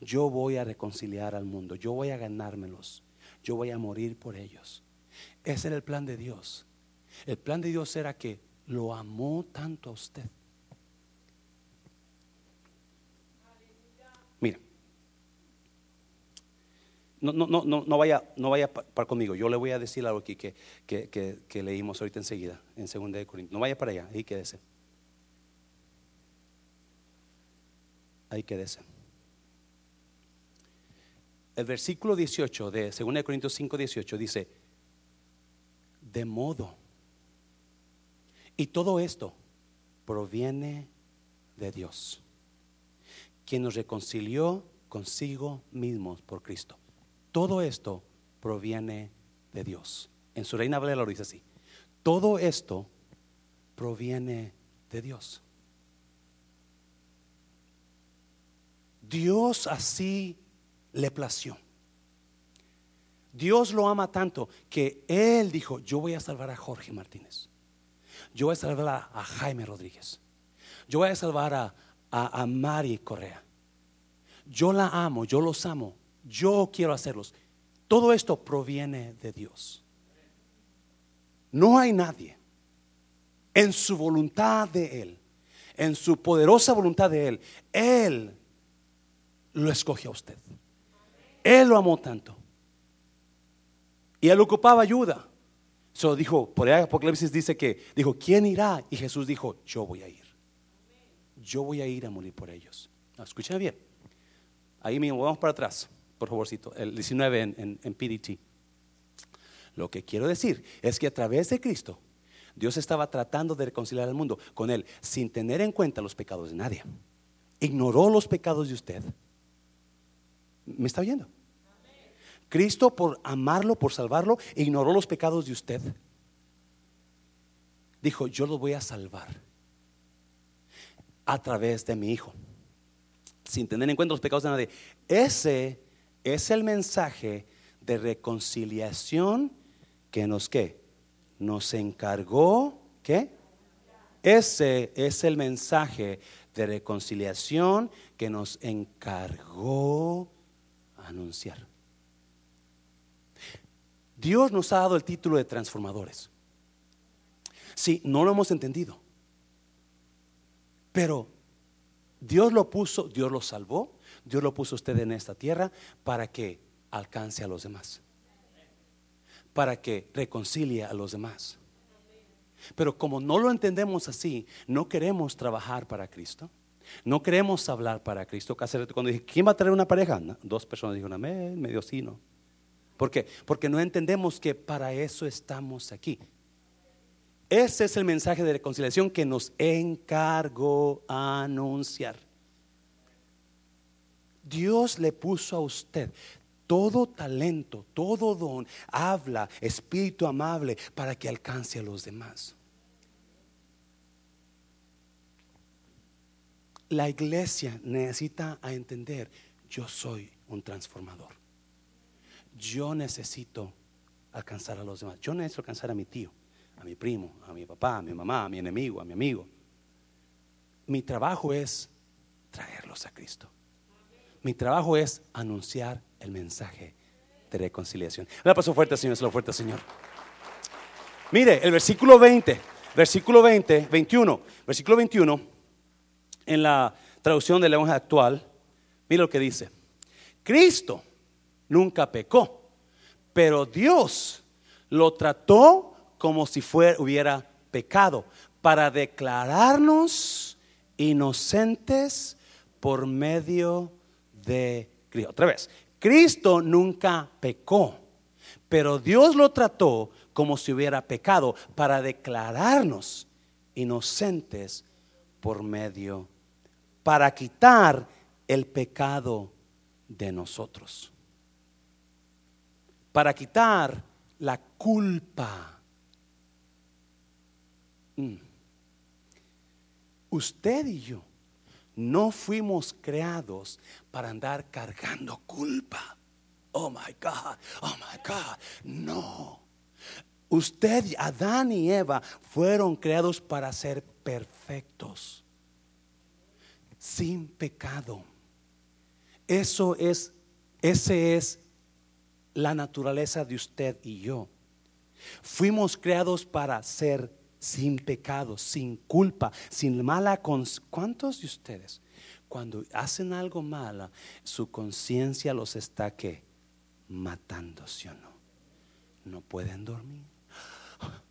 Yo voy a reconciliar al mundo. Yo voy a ganármelos. Yo voy a morir por ellos. Ese era el plan de Dios. El plan de Dios era que lo amó tanto a usted. Mira, no, no, no, no, vaya, no vaya para conmigo. Yo le voy a decir algo aquí que, que, leímos ahorita enseguida, en 2 de Corintios. No vaya para allá, ahí quédese. Ahí quédese. El versículo 18 de 2 de Corintios 5, 18 dice, de modo. Y todo esto proviene de Dios, quien nos reconcilió consigo mismos por Cristo. Todo esto proviene de Dios. En su reina Valera lo dice así. Todo esto proviene de Dios. Dios así le plació. Dios lo ama tanto que Él dijo, yo voy a salvar a Jorge Martínez. Yo voy a salvar a, Jaime Rodríguez. Yo voy a salvar a, a Mari Correa. Yo la amo, yo los amo. Yo quiero hacerlos. Todo esto proviene de Dios. No hay nadie en su voluntad de Él, en su poderosa voluntad de Él. Él lo escogió a usted. Él lo amó tanto y él ocupaba ayuda. So dijo, por ahí Apocalipsis dice que, dijo, ¿quién irá? Y Jesús dijo, yo voy a ir. Yo voy a ir a morir por ellos. escuchen bien. Ahí mismo, vamos para atrás, por favorcito. El 19 en, en PDT. Lo que quiero decir es que a través de Cristo, Dios estaba tratando de reconciliar al mundo con Él sin tener en cuenta los pecados de nadie. Ignoró los pecados de usted. ¿Me está oyendo? Cristo por amarlo, por salvarlo, ignoró los pecados de usted. Dijo, yo lo voy a salvar a través de mi Hijo, sin tener en cuenta los pecados de nadie. Ese es el mensaje de reconciliación que nos que nos encargó, ¿qué? Ese es el mensaje de reconciliación que nos encargó anunciar. Dios nos ha dado el título de transformadores. Sí, no lo hemos entendido. Pero Dios lo puso, Dios lo salvó, Dios lo puso usted en esta tierra para que alcance a los demás. Para que reconcilie a los demás. Pero como no lo entendemos así, no queremos trabajar para Cristo. No queremos hablar para Cristo. Cuando dije, ¿quién va a traer una pareja? Dos personas dijeron, amén, medio sí, no. ¿Por qué? Porque no entendemos que para eso estamos aquí. Ese es el mensaje de reconciliación que nos encargó anunciar. Dios le puso a usted todo talento, todo don, habla, espíritu amable para que alcance a los demás. La iglesia necesita entender, yo soy un transformador. Yo necesito alcanzar a los demás. Yo necesito alcanzar a mi tío, a mi primo, a mi papá, a mi mamá, a mi enemigo, a mi amigo. Mi trabajo es traerlos a Cristo. Mi trabajo es anunciar el mensaje de reconciliación. La paso fuerte, Señor, lo fuerte, Señor. Mire, el versículo 20, versículo 20, 21, versículo 21, en la traducción del lenguaje actual, mire lo que dice. Cristo nunca pecó, pero Dios lo trató como si fuera, hubiera pecado para declararnos inocentes por medio de Cristo. Otra vez, Cristo nunca pecó, pero Dios lo trató como si hubiera pecado para declararnos inocentes por medio, para quitar el pecado de nosotros, para quitar la culpa. Mm. Usted y yo no fuimos creados para andar cargando culpa. Oh my God, oh my God, no. Usted, Adán y Eva fueron creados para ser perfectos, sin pecado. Eso es, ese es la naturaleza de usted y yo. Fuimos creados para ser sin pecado, sin culpa, sin mala conciencia. ¿Cuántos de ustedes cuando hacen algo malo, su conciencia los está que matando, ¿sí o no? No pueden dormir.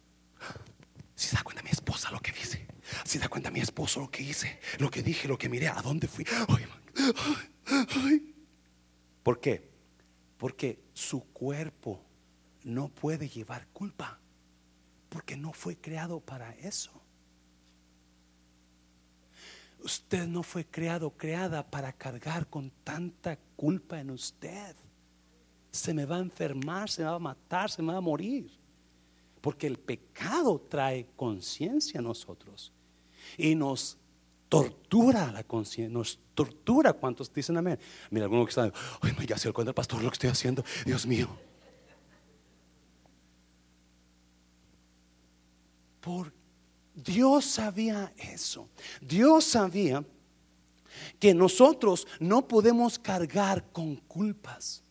Si se da cuenta mi esposa lo que dice, si se da cuenta mi esposo lo que hice, lo que dije, lo que miré, a dónde fui. ¿Por qué? Porque su cuerpo no puede llevar culpa porque no fue creado para eso. Usted no fue creado, creada para cargar con tanta culpa en usted. Se me va a enfermar, se me va a matar, se me va a morir. Porque el pecado trae conciencia a nosotros y nos tortura la conciencia, nos tortura. ¿Cuántos dicen amén? Mira, alguno que está, ay, ya se dio cuenta el pastor lo que estoy haciendo, Dios mío. Por Dios sabía eso. Dios sabía que nosotros no podemos cargar con culpas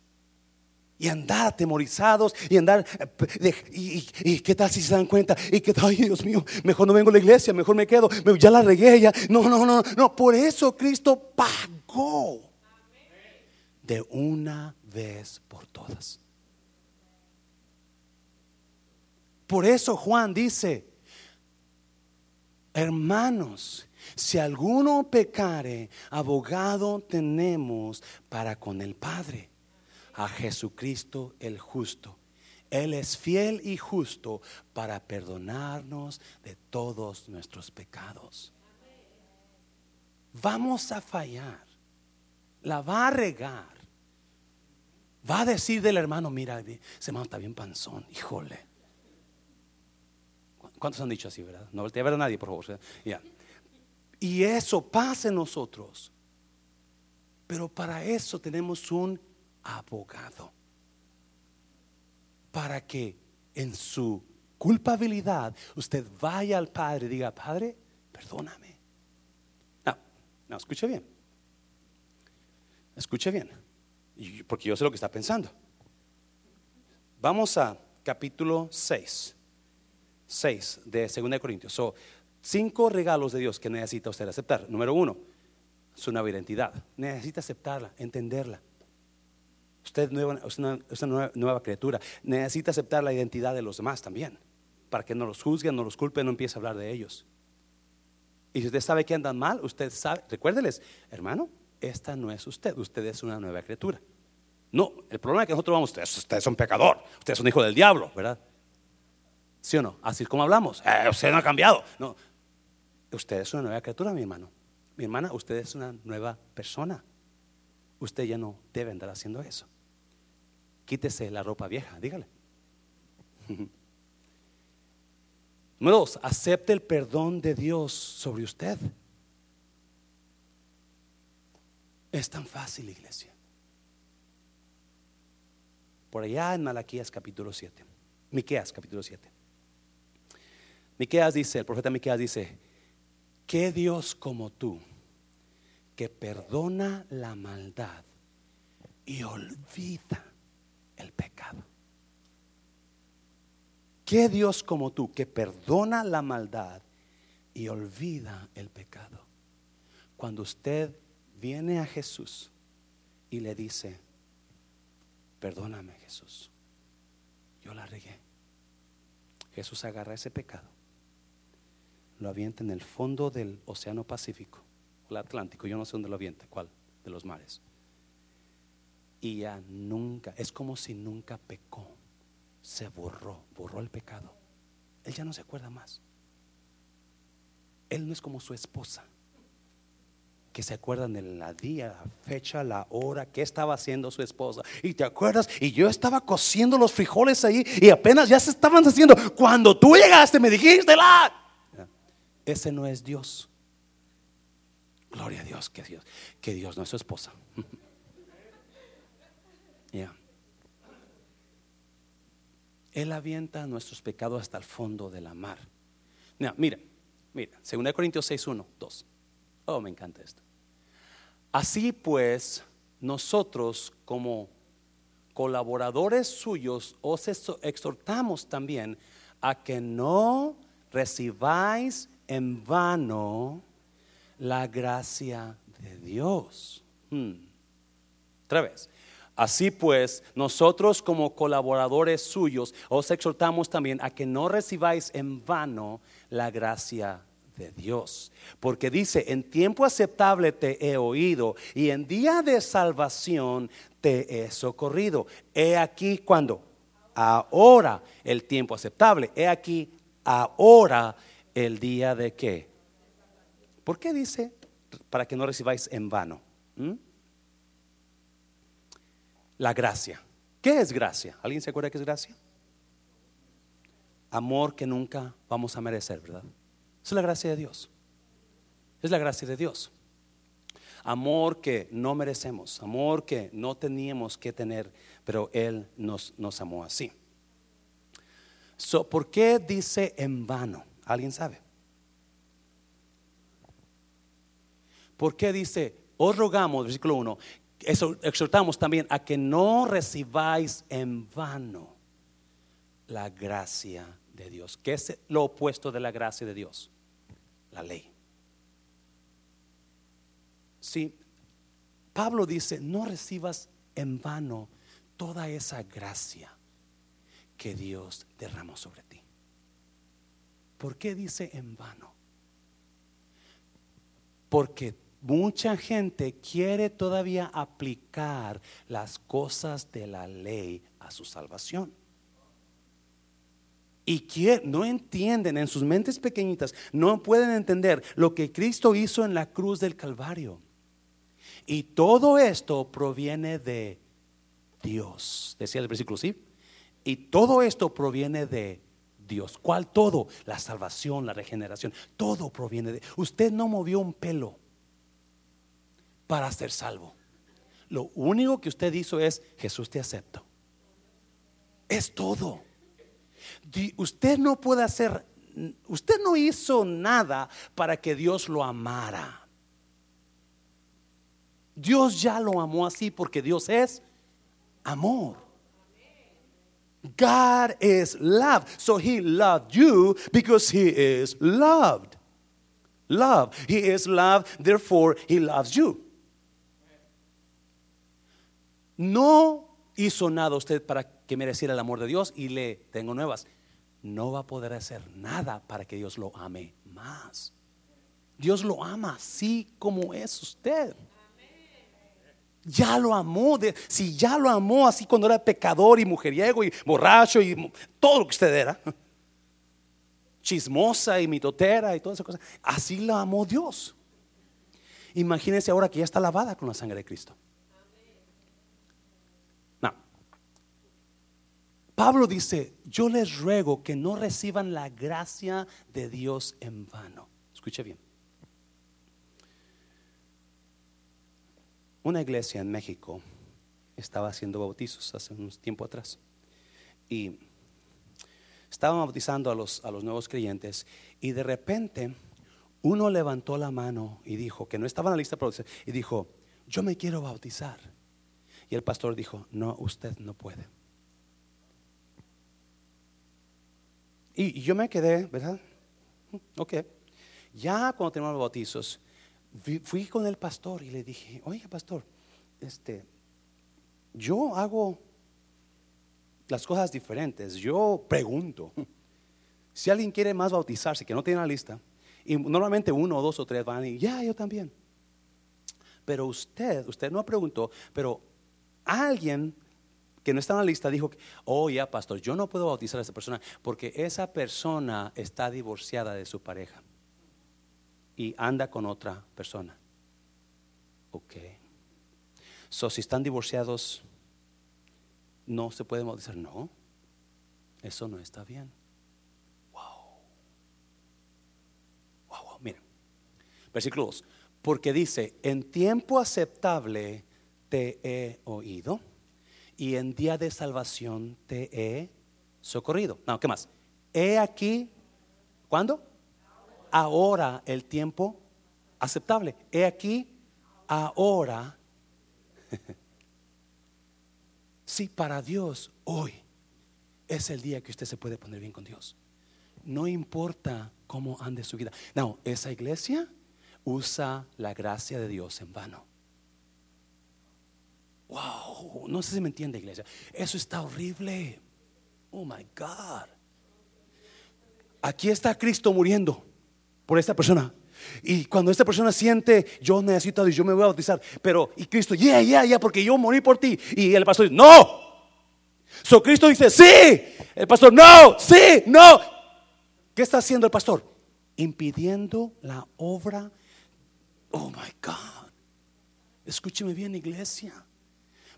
y andar atemorizados y andar y, qué tal si se dan cuenta y que ay Dios mío mejor no vengo a la iglesia mejor me quedo ya la regué ya no no no no por eso Cristo pagó de una vez por todas por eso Juan dice Hermanos, si alguno pecare, abogado tenemos para con el Padre, a Jesucristo el justo. Él es fiel y justo para perdonarnos de todos nuestros pecados. Vamos a fallar, la va a regar. Va a decir del hermano, mira, ese hermano está bien panzón, híjole. ¿Cuántos han dicho así, verdad? No voltea a ver nadie, por favor. Y eso pasa en nosotros. Pero para eso tenemos un abogado. Para que en su culpabilidad usted vaya al Padre y diga, Padre, perdóname. No, no, escuche bien. Escuche bien. Porque yo sé lo que está pensando. Vamos a capítulo 6. 6 de 2 Corintios. son cinco regalos de Dios que necesita usted aceptar. Número uno, su nueva identidad. Necesita aceptarla, entenderla. Usted es una, nueva, criatura. Necesita aceptar la identidad de los demás también. Para que no los juzguen, no los culpen, no empiece a hablar de ellos. Y si usted sabe que andan mal, usted sabe, recuérdeles, hermano, esta no es usted, usted es una nueva criatura. No, el problema es que nosotros vamos, usted es un pecador, usted es un hijo del diablo, ¿verdad? ¿Sí o no? Así es como hablamos. Eh, usted no ha cambiado. No. Usted es una nueva criatura, mi hermano. Mi hermana, usted es una nueva persona. Usted ya no debe andar haciendo eso. Quítese la ropa vieja, dígale. Número dos, acepte el perdón de Dios sobre usted. Es tan fácil, iglesia. Por allá en Malaquías capítulo 7. Miqueas capítulo 7. Miqueas dice, el profeta Miqueas dice, ¿qué Dios como tú que perdona la maldad y olvida el pecado? ¿Qué Dios como tú que perdona la maldad y olvida el pecado? Cuando usted viene a Jesús y le dice, perdóname Jesús, yo la regué. Jesús agarra ese pecado, lo avienta en el fondo del Océano Pacífico, el Atlántico, yo no sé dónde lo avienta, cuál de los mares. Y ya nunca, es como si nunca pecó se borró, borró el pecado. Él ya no se acuerda más. Él no es como su esposa, que se acuerdan de la día, la fecha, la hora, qué estaba haciendo su esposa. Y te acuerdas, y yo estaba cociendo los frijoles ahí y apenas ya se estaban haciendo. Cuando tú llegaste me dijiste la... Ese no es Dios. Gloria a Dios, que Dios, que Dios no es su esposa. Ya. Él avienta nuestros pecados hasta el fondo de la mar. mira, mira, 2 Corintios 6, 1, 2. Oh, me encanta esto. Así pues, nosotros como colaboradores suyos os exhortamos también a que no recibáis en vano la gracia de Dios. Hmm. Otra vez. Así pues, nosotros como colaboradores suyos os exhortamos también a que no recibáis en vano la gracia de Dios. Porque dice, en tiempo aceptable te he oído y en día de salvación te he socorrido. He aquí cuando, ahora el tiempo aceptable. He aquí ahora el día de qué. ¿Por qué dice? Para que no recibáis en vano. ¿Mm? la gracia. ¿Qué es gracia? ¿Alguien se acuerda qué es gracia? Amor que nunca vamos a merecer, ¿verdad? Es la gracia de Dios. Es la gracia de Dios. Amor que no merecemos, amor que no teníamos que tener, pero Él nos, nos amó así. So, ¿Por qué dice en vano? ¿Alguien sabe? ¿Por qué dice, os rogamos, versículo 1, exhortamos también a que no recibáis en vano la gracia de Dios. ¿Qué es lo opuesto de la gracia de Dios? La ley. Sí, Pablo dice, no recibas en vano toda esa gracia que Dios derramó sobre ti. ¿Por qué dice en vano? Porque Mucha gente quiere todavía aplicar las cosas de la ley a su salvación. Y no entienden en sus mentes pequeñitas, no pueden entender lo que Cristo hizo en la cruz del Calvario. Y todo esto proviene de Dios, decía el versículo, ¿sí? Y todo esto proviene de Dios. ¿Cuál todo? La salvación, la regeneración, todo proviene de... Usted no movió un pelo para ser salvo. Lo único que usted hizo es, Jesús te acepto. Es todo. Usted no puede hacer, usted no hizo nada para que Dios lo amara. Dios ya lo amó así porque Dios es amor. God is love. So he loved you because he is loved. Love. He is love, therefore he loves you. No hizo nada usted para que mereciera el amor de Dios y le tengo nuevas. No va a poder hacer nada para que Dios lo ame más. Dios lo ama así como es usted. Ya lo amó. si ya lo amó así cuando era pecador y mujeriego y borracho y todo lo que usted era. chismosa y mitotera y todas esas cosas. Así la amó Dios. Imagínense ahora que ya está lavada con la sangre de Cristo. No. Pablo dice, yo les ruego que no reciban la gracia de Dios en vano. Escuche bien. Una iglesia en México estaba haciendo bautizos hace unos tiempo atrás. Y estaban bautizando a los, a los nuevos creyentes y de repente uno levantó la mano y dijo que no estaba en la lista y dijo, yo me quiero bautizar. Y el pastor dijo, no, usted no puede. Y, yo me quedé, ¿verdad? Ok. Ya cuando terminamos los bautizos, fui con el pastor y le dije, oye pastor, este, yo hago las cosas diferentes. Yo pregunto. Si alguien quiere más bautizarse, que no tiene la lista, y normalmente uno dos o tres van y ya, yo también. Pero usted, usted no preguntó, pero alguien que no está en la lista dijo, oh ya, pastor, yo no puedo bautizar a esa persona porque esa persona está divorciada de su pareja y anda con otra persona. Ok. So, si están divorciados, no se puede bautizar. No, eso no está bien. Wow. Wow, wow. Miren, versículo 2. Porque dice: En tiempo aceptable te he oído y en día de salvación te he socorrido. No, ¿qué más? He aquí, ¿cuándo? Ahora el tiempo aceptable. He aquí, ahora Si para Dios hoy es el día que usted se puede poner bien con Dios. No importa cómo ande su vida. No, esa iglesia usa la gracia de Dios en vano. Wow, no sé si me entiende, iglesia. Eso está horrible. Oh my God. Aquí está Cristo muriendo por esta persona. Y cuando esta persona siente, yo necesito a Dios, yo me voy a bautizar. Pero, y Cristo, yeah, yeah, yeah, porque yo morí por ti. Y el pastor dice, no. So Cristo dice, sí. El pastor, no, sí, no. ¿Qué está haciendo el pastor? Impidiendo la obra. Oh my God. Escúcheme bien, iglesia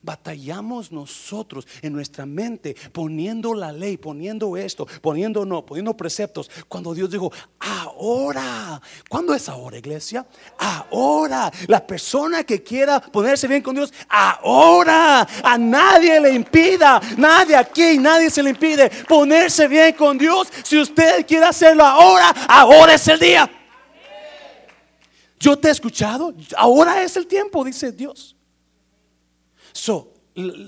batallamos nosotros en nuestra mente poniendo la ley, poniendo esto, poniendo no, poniendo preceptos. Cuando Dios dijo, ahora, ¿cuándo es ahora, iglesia? Ahora, la persona que quiera ponerse bien con Dios, ahora, a nadie le impida, nadie aquí, nadie se le impide ponerse bien con Dios. Si usted quiere hacerlo ahora, ahora es el día. Yo te he escuchado, ahora es el tiempo, dice Dios. So,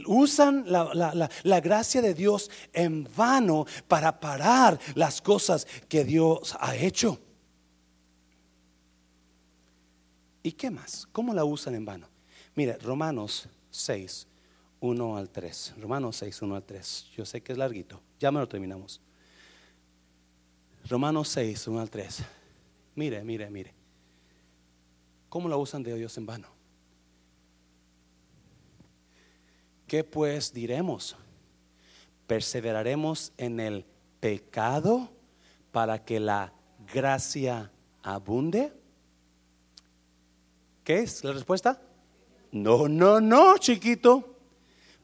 usan la, gracia de Dios en vano para parar las cosas que Dios ha hecho. ¿Y qué más? ¿Cómo la usan en vano? Mire, Romanos 6, 1 al 3. Romanos 6, 1 al 3. Yo sé que es larguito. Ya me lo terminamos. Romanos 6, 1 al 3. Mire, mire, mire. ¿Cómo la usan de Dios en vano? ¿Qué pues diremos? ¿Perseveraremos en el pecado para que la gracia abunde? ¿Qué es la respuesta? No, no, no, chiquito.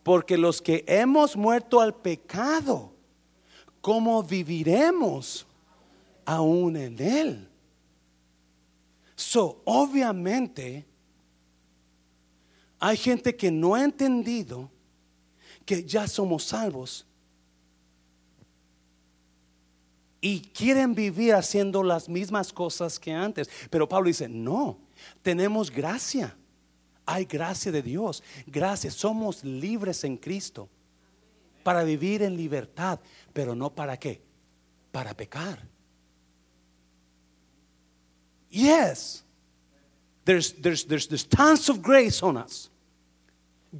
Porque los que hemos muerto al pecado, ¿cómo viviremos aún en él? So, obviamente, hay gente que no ha entendido que ya somos salvos y quieren vivir haciendo las mismas cosas que antes. Pero Pablo dice, no, tenemos gracia. Hay gracia de Dios. Gracias. Somos libres en Cristo para vivir en libertad. Pero no para qué? Para pecar. Yes. There's, there's, there's, there's tons of grace on us.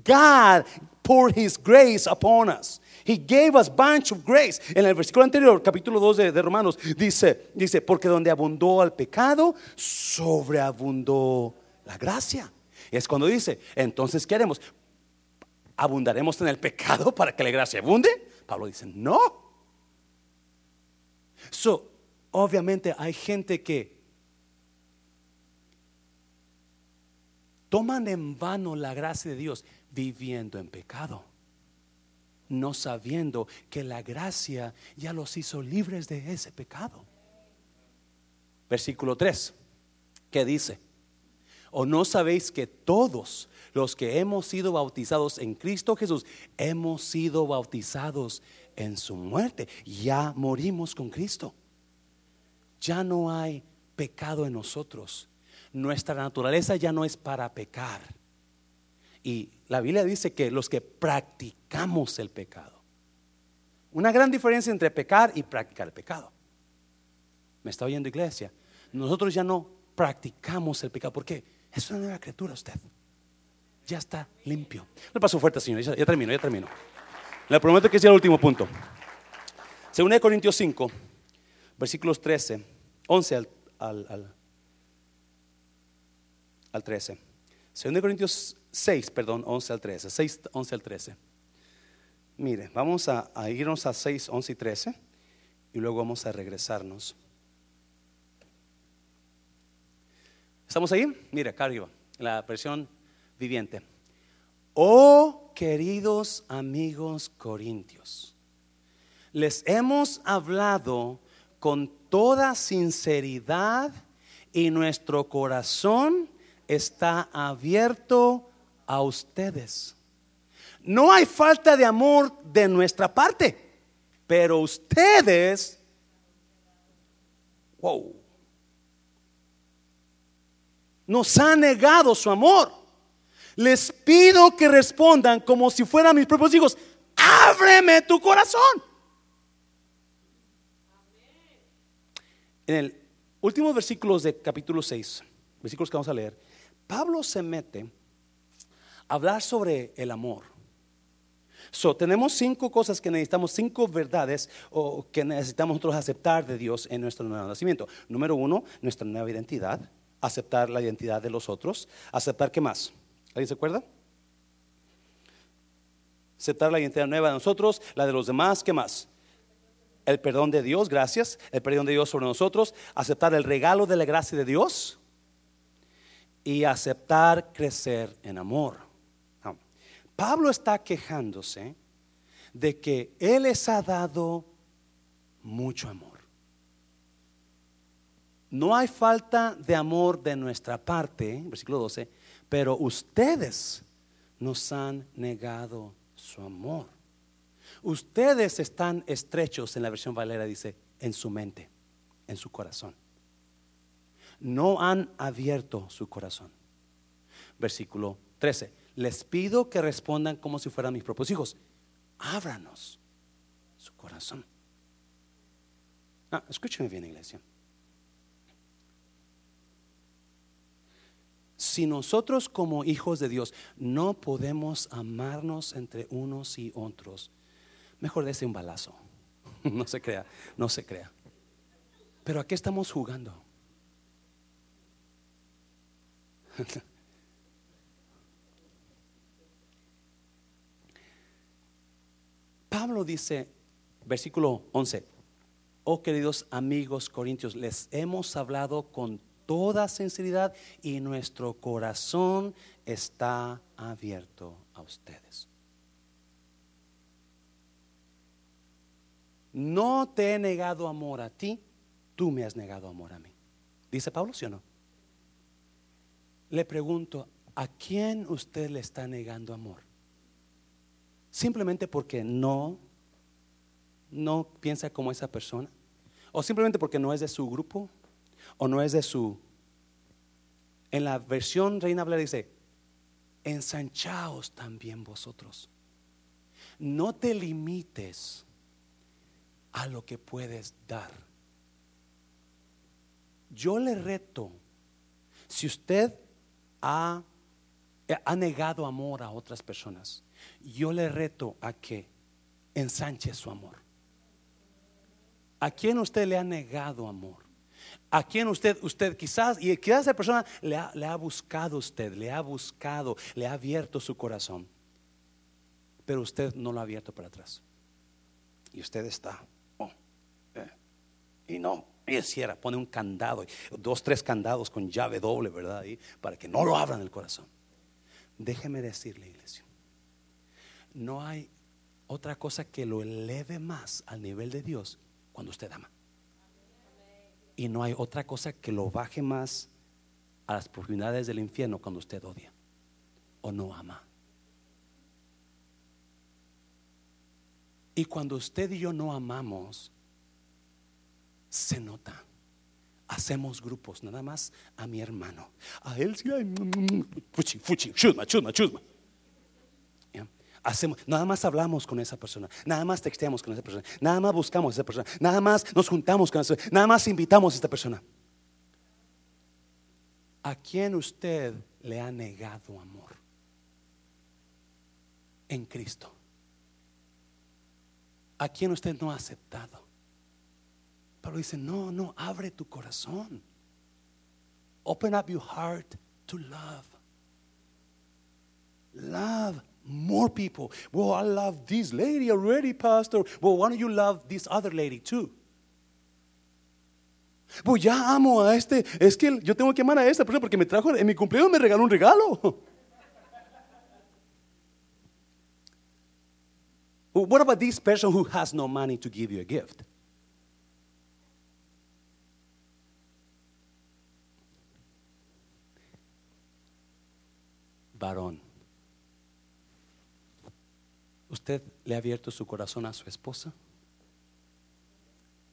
God poured His grace upon us. He gave us bunch of grace. En el versículo anterior, capítulo 2 de, de, Romanos, dice, dice, porque donde abundó el pecado, sobreabundó la gracia. Es cuando dice, entonces, ¿qué haremos? ¿Abundaremos en el pecado para que la gracia abunde? Pablo dice, no. So, Obviamente hay gente que toman en vano la gracia de Dios viviendo en pecado, no sabiendo que la gracia ya los hizo libres de ese pecado. Versículo 3, ¿qué dice? ¿O no sabéis que todos los que hemos sido bautizados en Cristo Jesús, hemos sido bautizados en su muerte? Ya morimos con Cristo. Ya no hay pecado en nosotros. Nuestra naturaleza ya no es para pecar. Y la Biblia dice que los que practicamos el pecado. Una gran diferencia entre pecar y practicar el pecado. ¿Me está oyendo iglesia? Nosotros ya no practicamos el pecado. ¿Por qué? Es una nueva criatura usted. Ya está limpio. No paso fuerte, Señor. Ya, termino, ya termino. Le prometo que es el último punto. Según de Corintios 5, versículos 13, 11 al, al, al, 13. Según de Corintios 6, perdón, 11 al 13. 6, 11 al 13. Mire, vamos a, a irnos a 6, 11 y 13 y luego vamos a regresarnos. ¿Estamos ahí? Mira, acá arriba, la versión viviente. Oh queridos amigos corintios, les hemos hablado con toda sinceridad y nuestro corazón está abierto a ustedes. No hay falta de amor de nuestra parte, pero ustedes, wow, nos ha negado su amor. Les pido que respondan como si fueran mis propios hijos. Ábreme tu corazón. En el último versículos de capítulo 6, versículos que vamos a leer, Pablo se mete hablar sobre el amor. So, tenemos cinco cosas que necesitamos, cinco verdades o que necesitamos nosotros aceptar de Dios en nuestro nuevo nacimiento. Número uno, nuestra nueva identidad aceptar la identidad de los otros, aceptar qué más. ¿Alguien se acuerda? Aceptar la identidad nueva de nosotros, la de los demás, ¿qué más? El perdón de Dios, gracias, el perdón de Dios sobre nosotros, aceptar el regalo de la gracia de Dios y aceptar crecer en amor. Pablo está quejándose de que Él les ha dado mucho amor. No hay falta de amor de nuestra parte, versículo 12, pero ustedes nos han negado su amor. Ustedes están estrechos, en la versión Valera dice, en su mente, en su corazón. No han abierto su corazón. Versículo 13. Les pido que respondan como si fueran mis propios hijos. Ábranos su corazón. Ah, escúcheme bien, iglesia. Si nosotros como hijos de Dios no podemos amarnos entre unos y otros, mejor dése un balazo. No se crea, no se crea. Pero ¿a qué estamos jugando? Pablo dice, versículo 11, oh queridos amigos corintios, les hemos hablado con toda sinceridad y nuestro corazón está abierto a ustedes. No te he negado amor a ti, tú me has negado amor a mí. Dice Pablo, ¿sí o no? Le pregunto, ¿a quién usted le está negando amor? Simplemente porque no, no piensa como esa persona. O simplemente porque no es de su grupo o no es de su... En la versión Reina Valera dice, ensanchaos también vosotros. No te limites a lo que puedes dar. Yo le reto, si usted ha, ha negado amor a otras personas, yo le reto a que ensanche su amor. ¿A quién usted le ha negado amor? a quien usted, usted quizás, y quizás esa persona le ha, buscado usted, le ha buscado, le ha abierto su corazón, pero usted no lo ha abierto para atrás. Y usted está, oh, eh, y no, Y cierra, pone un candado, dos, tres candados con llave doble, ¿verdad? Para que no lo abran el corazón. Déjeme decirle, iglesia, no hay otra cosa que lo eleve más al nivel de Dios cuando usted ama. Y no hay otra cosa que lo baje más a las profundidades del infierno cuando usted odia o no ama. Y cuando usted y yo no amamos, se nota. Hacemos grupos, nada más a mi hermano. A él sí, hay, fuchi, fuchi, chusma, chusma, chusma. Hacemos, nada más hablamos con esa persona, nada más texteamos con esa persona, nada más buscamos a esa persona, nada más nos juntamos con esa persona, nada más invitamos a esta persona. ¿A quién usted le ha negado amor? En Cristo. ¿A quién usted no ha aceptado? Pero dice, no, no, abre tu corazón. Open up your heart to love. Love more people. Well, I love this lady already, Pastor. Well, why don't you love this other lady too? Pues ya amo a este. Es que yo tengo que amar a esta persona porque me trajo en mi cumpleaños me regaló un regalo. what about this person who has no money to give you a gift? Varón. ¿Usted le ha abierto su corazón a su esposa?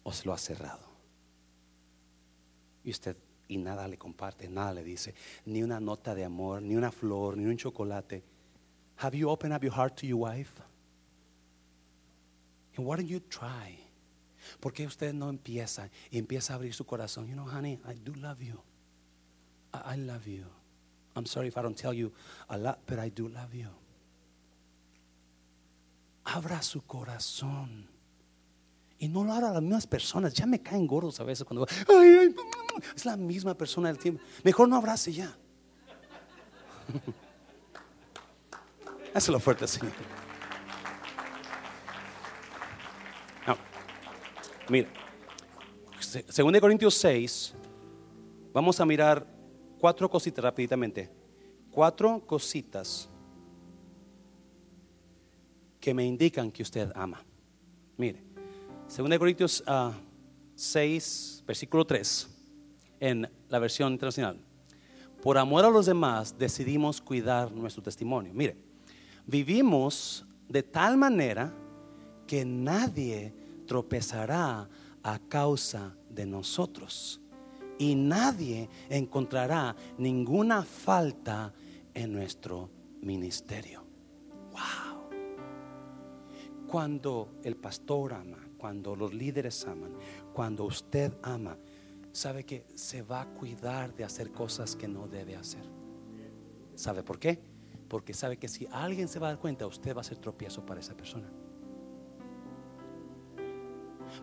¿O se lo ha cerrado? Y usted y nada le comparte, nada le dice, ni una nota de amor, ni una flor, ni un chocolate. Have you opened up your heart to your wife? And why don't you try? ¿Por qué usted no empieza y empieza a abrir su corazón? You know, honey, I do love you. I, I love you. I'm sorry if I don't tell you a lot, but I do love you. Abra su corazón. Y no lo haga las mismas personas. Ya me caen gordos a veces cuando es la misma persona del tiempo. Mejor no abrace ya. Hazlo fuerte, Señor. Mira, según de Corintios 6, vamos a mirar cuatro cositas rápidamente. Cuatro cositas que me indican que usted ama. Mire, según de Corintios 6, ah, versículo 3, en la versión internacional. Por amor a los demás decidimos cuidar nuestro testimonio. Mire, vivimos de tal manera que nadie tropezará a causa de nosotros y nadie encontrará ninguna falta en nuestro ministerio. Cuando el pastor ama, cuando los líderes aman, cuando usted ama, sabe que se va a cuidar de hacer cosas que no debe hacer. ¿Sabe por qué? Porque sabe que si alguien se va a dar cuenta, usted va a ser tropiezo para esa persona.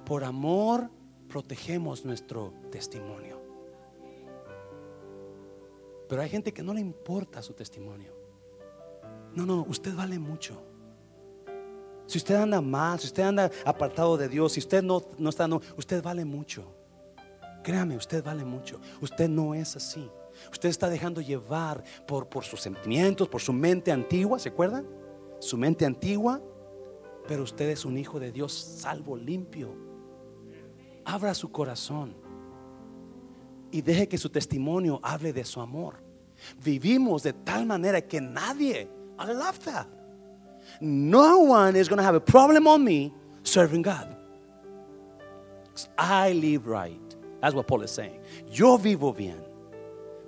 Por amor protegemos nuestro testimonio. Pero hay gente que no le importa su testimonio. No, no, usted vale mucho. Si usted anda mal, si usted anda apartado de Dios, si usted no, no está, no, usted vale mucho. Créame, usted vale mucho. Usted no es así. Usted está dejando llevar por, por sus sentimientos, por su mente antigua, ¿se acuerdan? Su mente antigua, pero usted es un hijo de Dios salvo, limpio abra su corazón y deje que su testimonio hable de su amor. Vivimos de tal manera que nadie, I. No one is going to have a problem on me serving God. I live right. That's what Paul is saying. Yo vivo bien.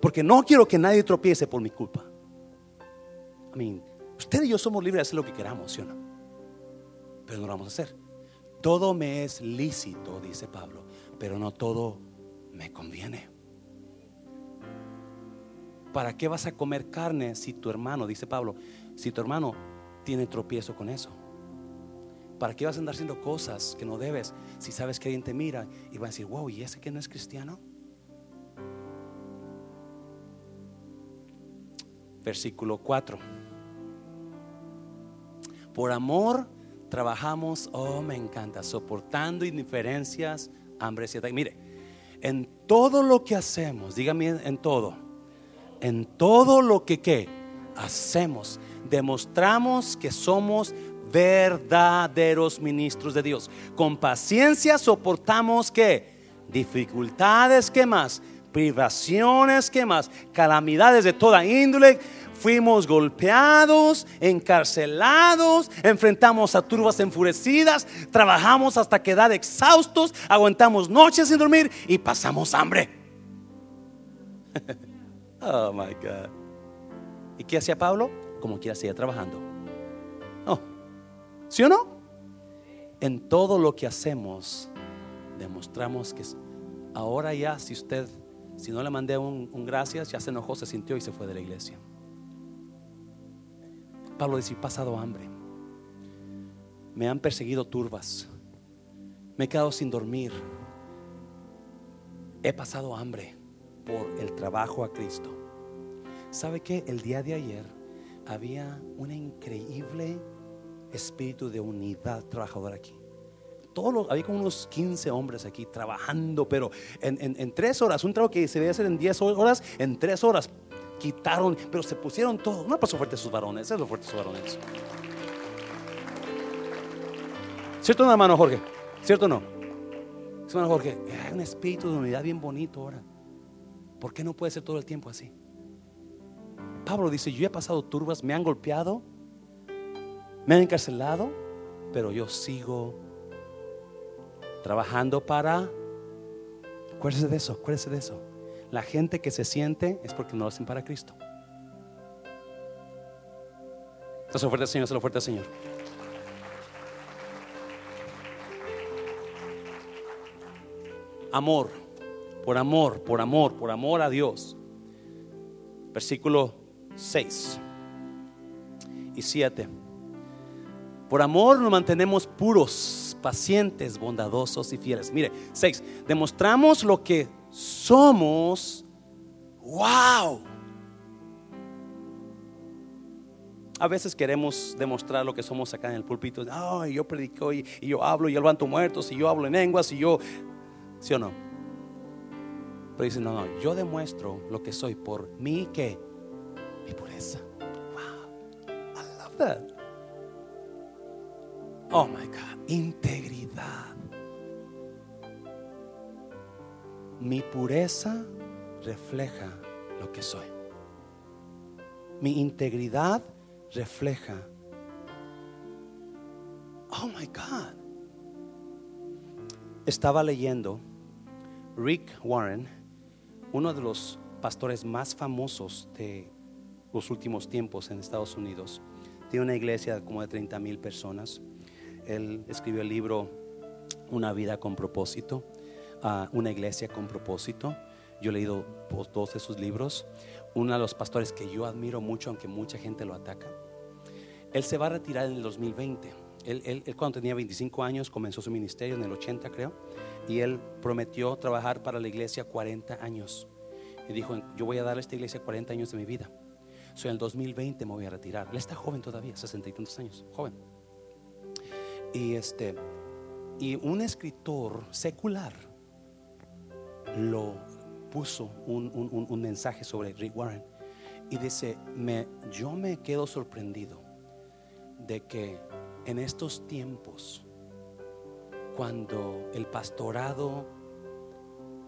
Porque no quiero que nadie tropiece por mi culpa. I mean, usted y yo somos libres de hacer lo que queramos, ¿sí o no? Pero no lo vamos a hacer. Todo me es lícito, dice Pablo, pero no todo me conviene. ¿Para qué vas a comer carne si tu hermano, dice Pablo, si tu hermano tiene tropiezo con eso? ¿Para qué vas a andar haciendo cosas que no debes si sabes que alguien te mira y va a decir, wow, ¿y ese que no es cristiano? Versículo 4. Por amor Trabajamos, oh, me encanta, soportando indiferencias, hambre y Mire, En todo lo que hacemos, dígame en todo, en todo lo que ¿qué? hacemos, demostramos que somos verdaderos ministros de Dios. Con paciencia soportamos que dificultades, ¿qué más? Privaciones, ¿qué más? Calamidades de toda índole. Fuimos golpeados, encarcelados, enfrentamos a turbas enfurecidas, trabajamos hasta quedar exhaustos, aguantamos noches sin dormir y pasamos hambre. oh my God. ¿Y qué hacía Pablo? Como quiera seguía trabajando. Oh. ¿Sí o no? En todo lo que hacemos, demostramos que ahora ya, si usted, si no le mandé un, un gracias, ya se enojó, se sintió y se fue de la iglesia. Pablo dice, he pasado hambre. Me han perseguido turbas. Me he quedado sin dormir. He pasado hambre por el trabajo a Cristo. ¿Sabe que el día de ayer había una increíble espíritu de unidad trabajador aquí? Todos había como unos 15 hombres aquí trabajando, pero en, en tres horas, un trabajo que se debe hacer en 10 horas, en tres horas quitaron, pero se pusieron todo. No pasó fuerte sus varones, es lo fuerte sus varones. ¿Cierto no, hermano Jorge? ¿Cierto o no? Hermano Jorge, hay un espíritu de unidad bien bonito ahora. ¿Por qué no puede ser todo el tiempo así? Pablo dice, yo he pasado turbas, me han golpeado, me han encarcelado, pero yo sigo trabajando para... Acuérdese de eso, acuérdese de eso. La gente que se siente es porque no lo hacen para Cristo. Eso fuerte Señor, eso fuerte Señor. Amor, por amor, por amor, por amor a Dios. Versículo 6 y 7. Por amor nos mantenemos puros, pacientes, bondadosos y fieles. Mire, 6. Demostramos lo que somos, wow. A veces queremos demostrar lo que somos acá en el púlpito. Ay, yo predico y, yo hablo y yo levanto muertos y yo hablo en lenguas y yo, ¿sí o no? Pero dice, no, no, yo demuestro lo que soy por mí que mi pureza. Wow, I love that. Oh my God, integridad. mi pureza refleja lo que soy. Mi integridad refleja. Oh my God. Estaba leyendo Rick Warren, uno de los pastores más famosos de los últimos tiempos en Estados Unidos. Tiene una iglesia como de 30 mil personas. Él escribió el libro Una vida con propósito una iglesia con propósito. Yo he leído dos de sus libros. Uno de los pastores que yo admiro mucho, aunque mucha gente lo ataca. Él se va a retirar en el 2020. Él, él, cuando tenía 25 años comenzó su ministerio en el 80 creo. Y él prometió trabajar para la iglesia 40 años. Y dijo, yo voy a dar a esta iglesia 40 años de mi vida. So, en el 2020 me voy a retirar. Él está joven todavía, 60 y tantos años, joven. Y este y un escritor secular lo puso un, mensaje sobre Rick Warren y dice, me, yo me quedo sorprendido de que en estos tiempos, cuando el pastorado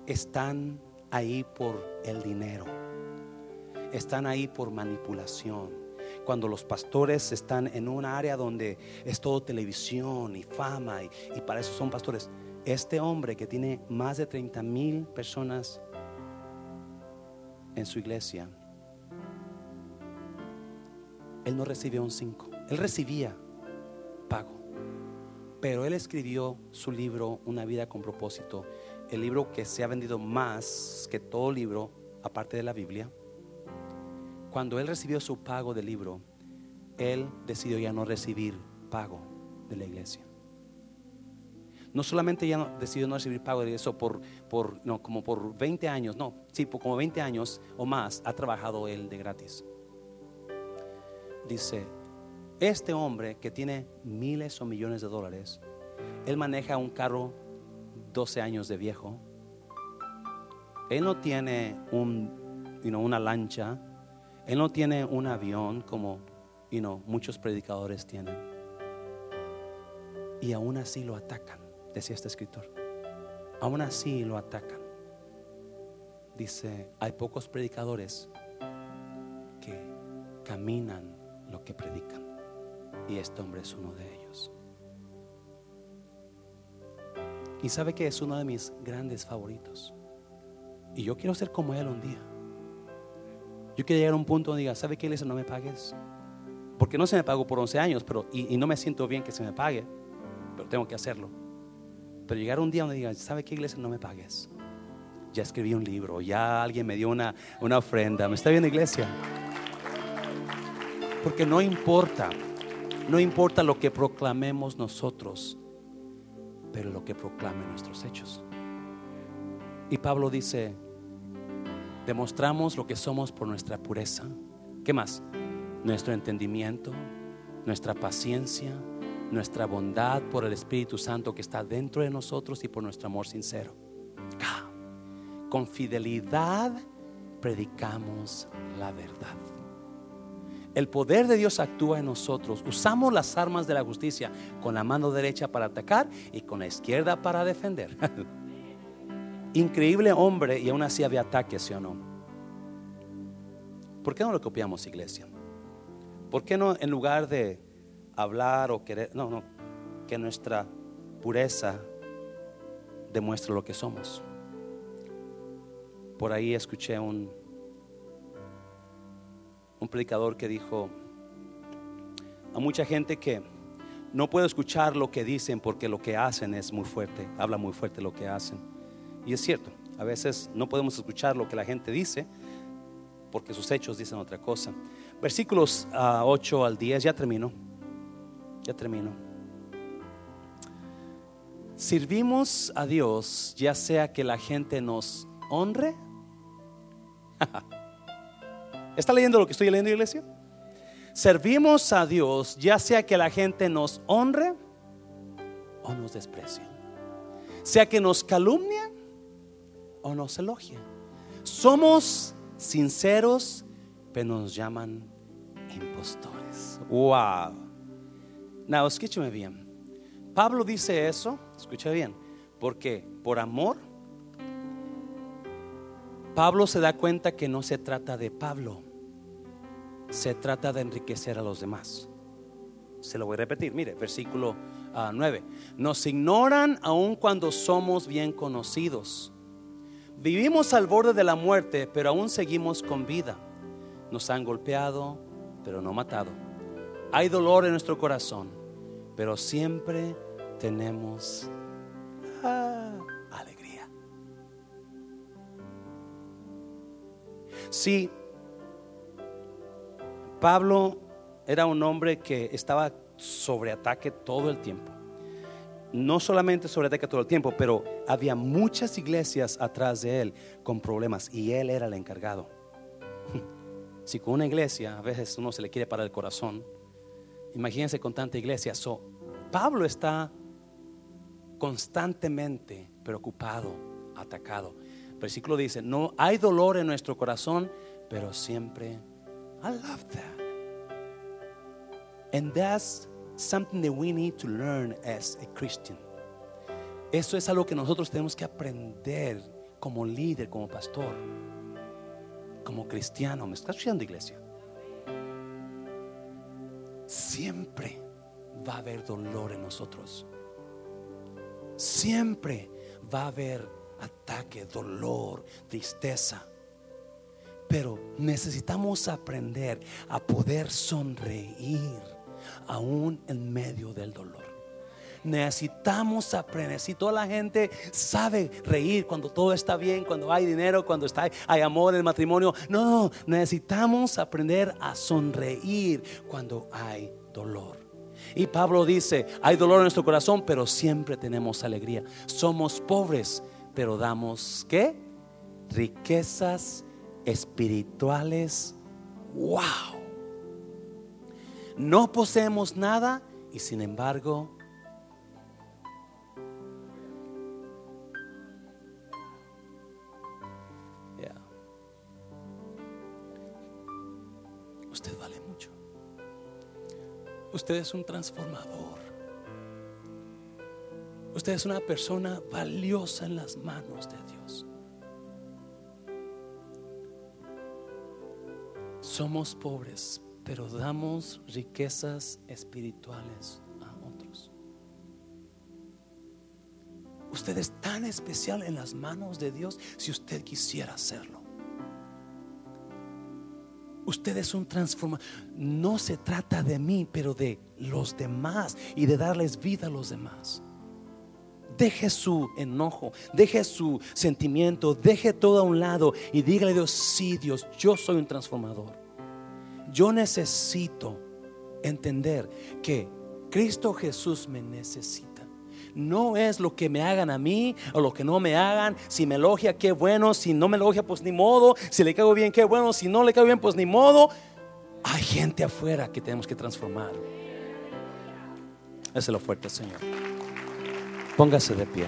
están ahí por el dinero, están ahí por manipulación, cuando los pastores están en un área donde es todo televisión y fama y, y para eso son pastores, este hombre que tiene más de 30 mil personas en su iglesia, él no recibió un 5, él recibía pago. Pero él escribió su libro, Una vida con propósito, el libro que se ha vendido más que todo libro, aparte de la Biblia. Cuando él recibió su pago del libro, él decidió ya no recibir pago de la iglesia no solamente ya decidió no recibir pago de eso por, por no, como por 20 años, no, sí, por como 20 años o más ha trabajado él de gratis. Dice, este hombre que tiene miles o millones de dólares, él maneja un carro 12 años de viejo Él no tiene una lancha, Él no tiene un avión como muchos predicadores tienen. Y aún así lo atacan, decía este escritor. Aún así lo atacan. Dice, hay pocos predicadores que caminan lo que predican. Y este hombre es uno de ellos. Y sabe que es uno de mis grandes favoritos. Y yo quiero ser como él un día. Yo quiero llegar a un punto donde diga, ¿sabe qué iglesia no me pagues? Porque no se me pagó por 11 años, pero y, no me siento bien que se me pague, pero tengo que hacerlo. Pero llegar un día donde diga, ¿sabe qué iglesia no me pagues? Ya escribí un libro, ya alguien me dio una, una ofrenda, ¿me está viendo iglesia? Porque no importa, no importa lo que proclamemos nosotros, pero lo que proclamen nuestros hechos. Y Pablo dice, demostramos lo que somos por nuestra pureza. ¿Qué más? Nuestro entendimiento, nuestra paciencia, nuestra bondad por el Espíritu Santo que está dentro de nosotros y por nuestro amor sincero. Con fidelidad predicamos la verdad. El poder de Dios actúa en nosotros. Usamos las armas de la justicia con la mano derecha para atacar y con la izquierda para defender. Increíble hombre y aún así había ataques, ¿sí o no? ¿Por qué no lo copiamos, iglesia? ¿Por qué no en lugar de hablar o querer, no, no, que nuestra pureza demuestre lo que somos? Por ahí escuché un, un predicador que dijo a mucha gente que no puedo escuchar lo que dicen porque lo que hacen es muy fuerte, habla muy fuerte lo que hacen. Y es cierto, a veces no podemos escuchar lo que la gente dice porque sus hechos dicen otra cosa. Versículos 8 al 10, ya termino, ya termino. Sirvimos a Dios ya sea que la gente nos honre. ¿Está leyendo lo que estoy leyendo, iglesia? Servimos a Dios ya sea que la gente nos honre o nos desprecie. Sea que nos calumnia o nos elogia. Somos sinceros, pero nos llaman impostores. Wow. Now, escúcheme bien. Pablo dice eso, escucha bien, porque por amor, Pablo se da cuenta que no se trata de Pablo, se trata de enriquecer a los demás. Se lo voy a repetir, mire, versículo uh, ah, 9. Nos ignoran aun cuando somos bien conocidos. Vivimos al borde de la muerte, pero aún seguimos con vida. Nos han golpeado, pero no matado. Hay dolor en nuestro corazón, pero siempre tenemos Sí, Pablo era un hombre que estaba sobre ataque todo el tiempo. No solamente sobre ataque todo el tiempo, pero había muchas iglesias atrás de él con problemas y él era el encargado. Si con una iglesia a veces uno se le quiere parar el corazón, imagínense con tanta iglesia. So, Pablo está constantemente preocupado, atacado. Versículo dice, no hay dolor en nuestro corazón, pero siempre, I love that. And that's something that we need to learn as a Christian. Eso es algo que nosotros tenemos que aprender como líder, como pastor, como cristiano. ¿Me está escuchando, iglesia? Siempre va a haber dolor en nosotros. Siempre va a haber ataque, dolor, tristeza. Pero necesitamos aprender a poder sonreír aún en medio del dolor. Necesitamos aprender. Si toda la gente sabe reír cuando todo está bien, cuando hay dinero, cuando está, hay amor en el matrimonio. No, necesitamos aprender a sonreír cuando hay dolor. Y Pablo dice, hay dolor en nuestro corazón, pero siempre tenemos alegría. Somos pobres, pero damos ¿qué? Riquezas espirituales. ¡Wow! No poseemos nada y sin embargo... Usted vale mucho. Usted es un transformador. Usted es una persona valiosa en las manos de Dios. Somos pobres, pero damos riquezas espirituales a otros. Usted es tan especial en las manos de Dios si usted quisiera hacerlo. Usted es un transformador. No se trata de mí, pero de los demás y de darles vida a los demás. Deje su enojo, deje su sentimiento, deje todo a un lado y dígale a Dios, sí Dios, yo soy un transformador. Yo necesito entender que Cristo Jesús me necesita. No es lo que me hagan a mí o lo que no me hagan. Si me elogia, qué bueno. Si no me elogia, pues ni modo. Si le cago bien, qué bueno. Si no le cago bien, pues ni modo. Hay gente afuera que tenemos que transformar. Ese es lo fuerte, Señor. Póngase de pie.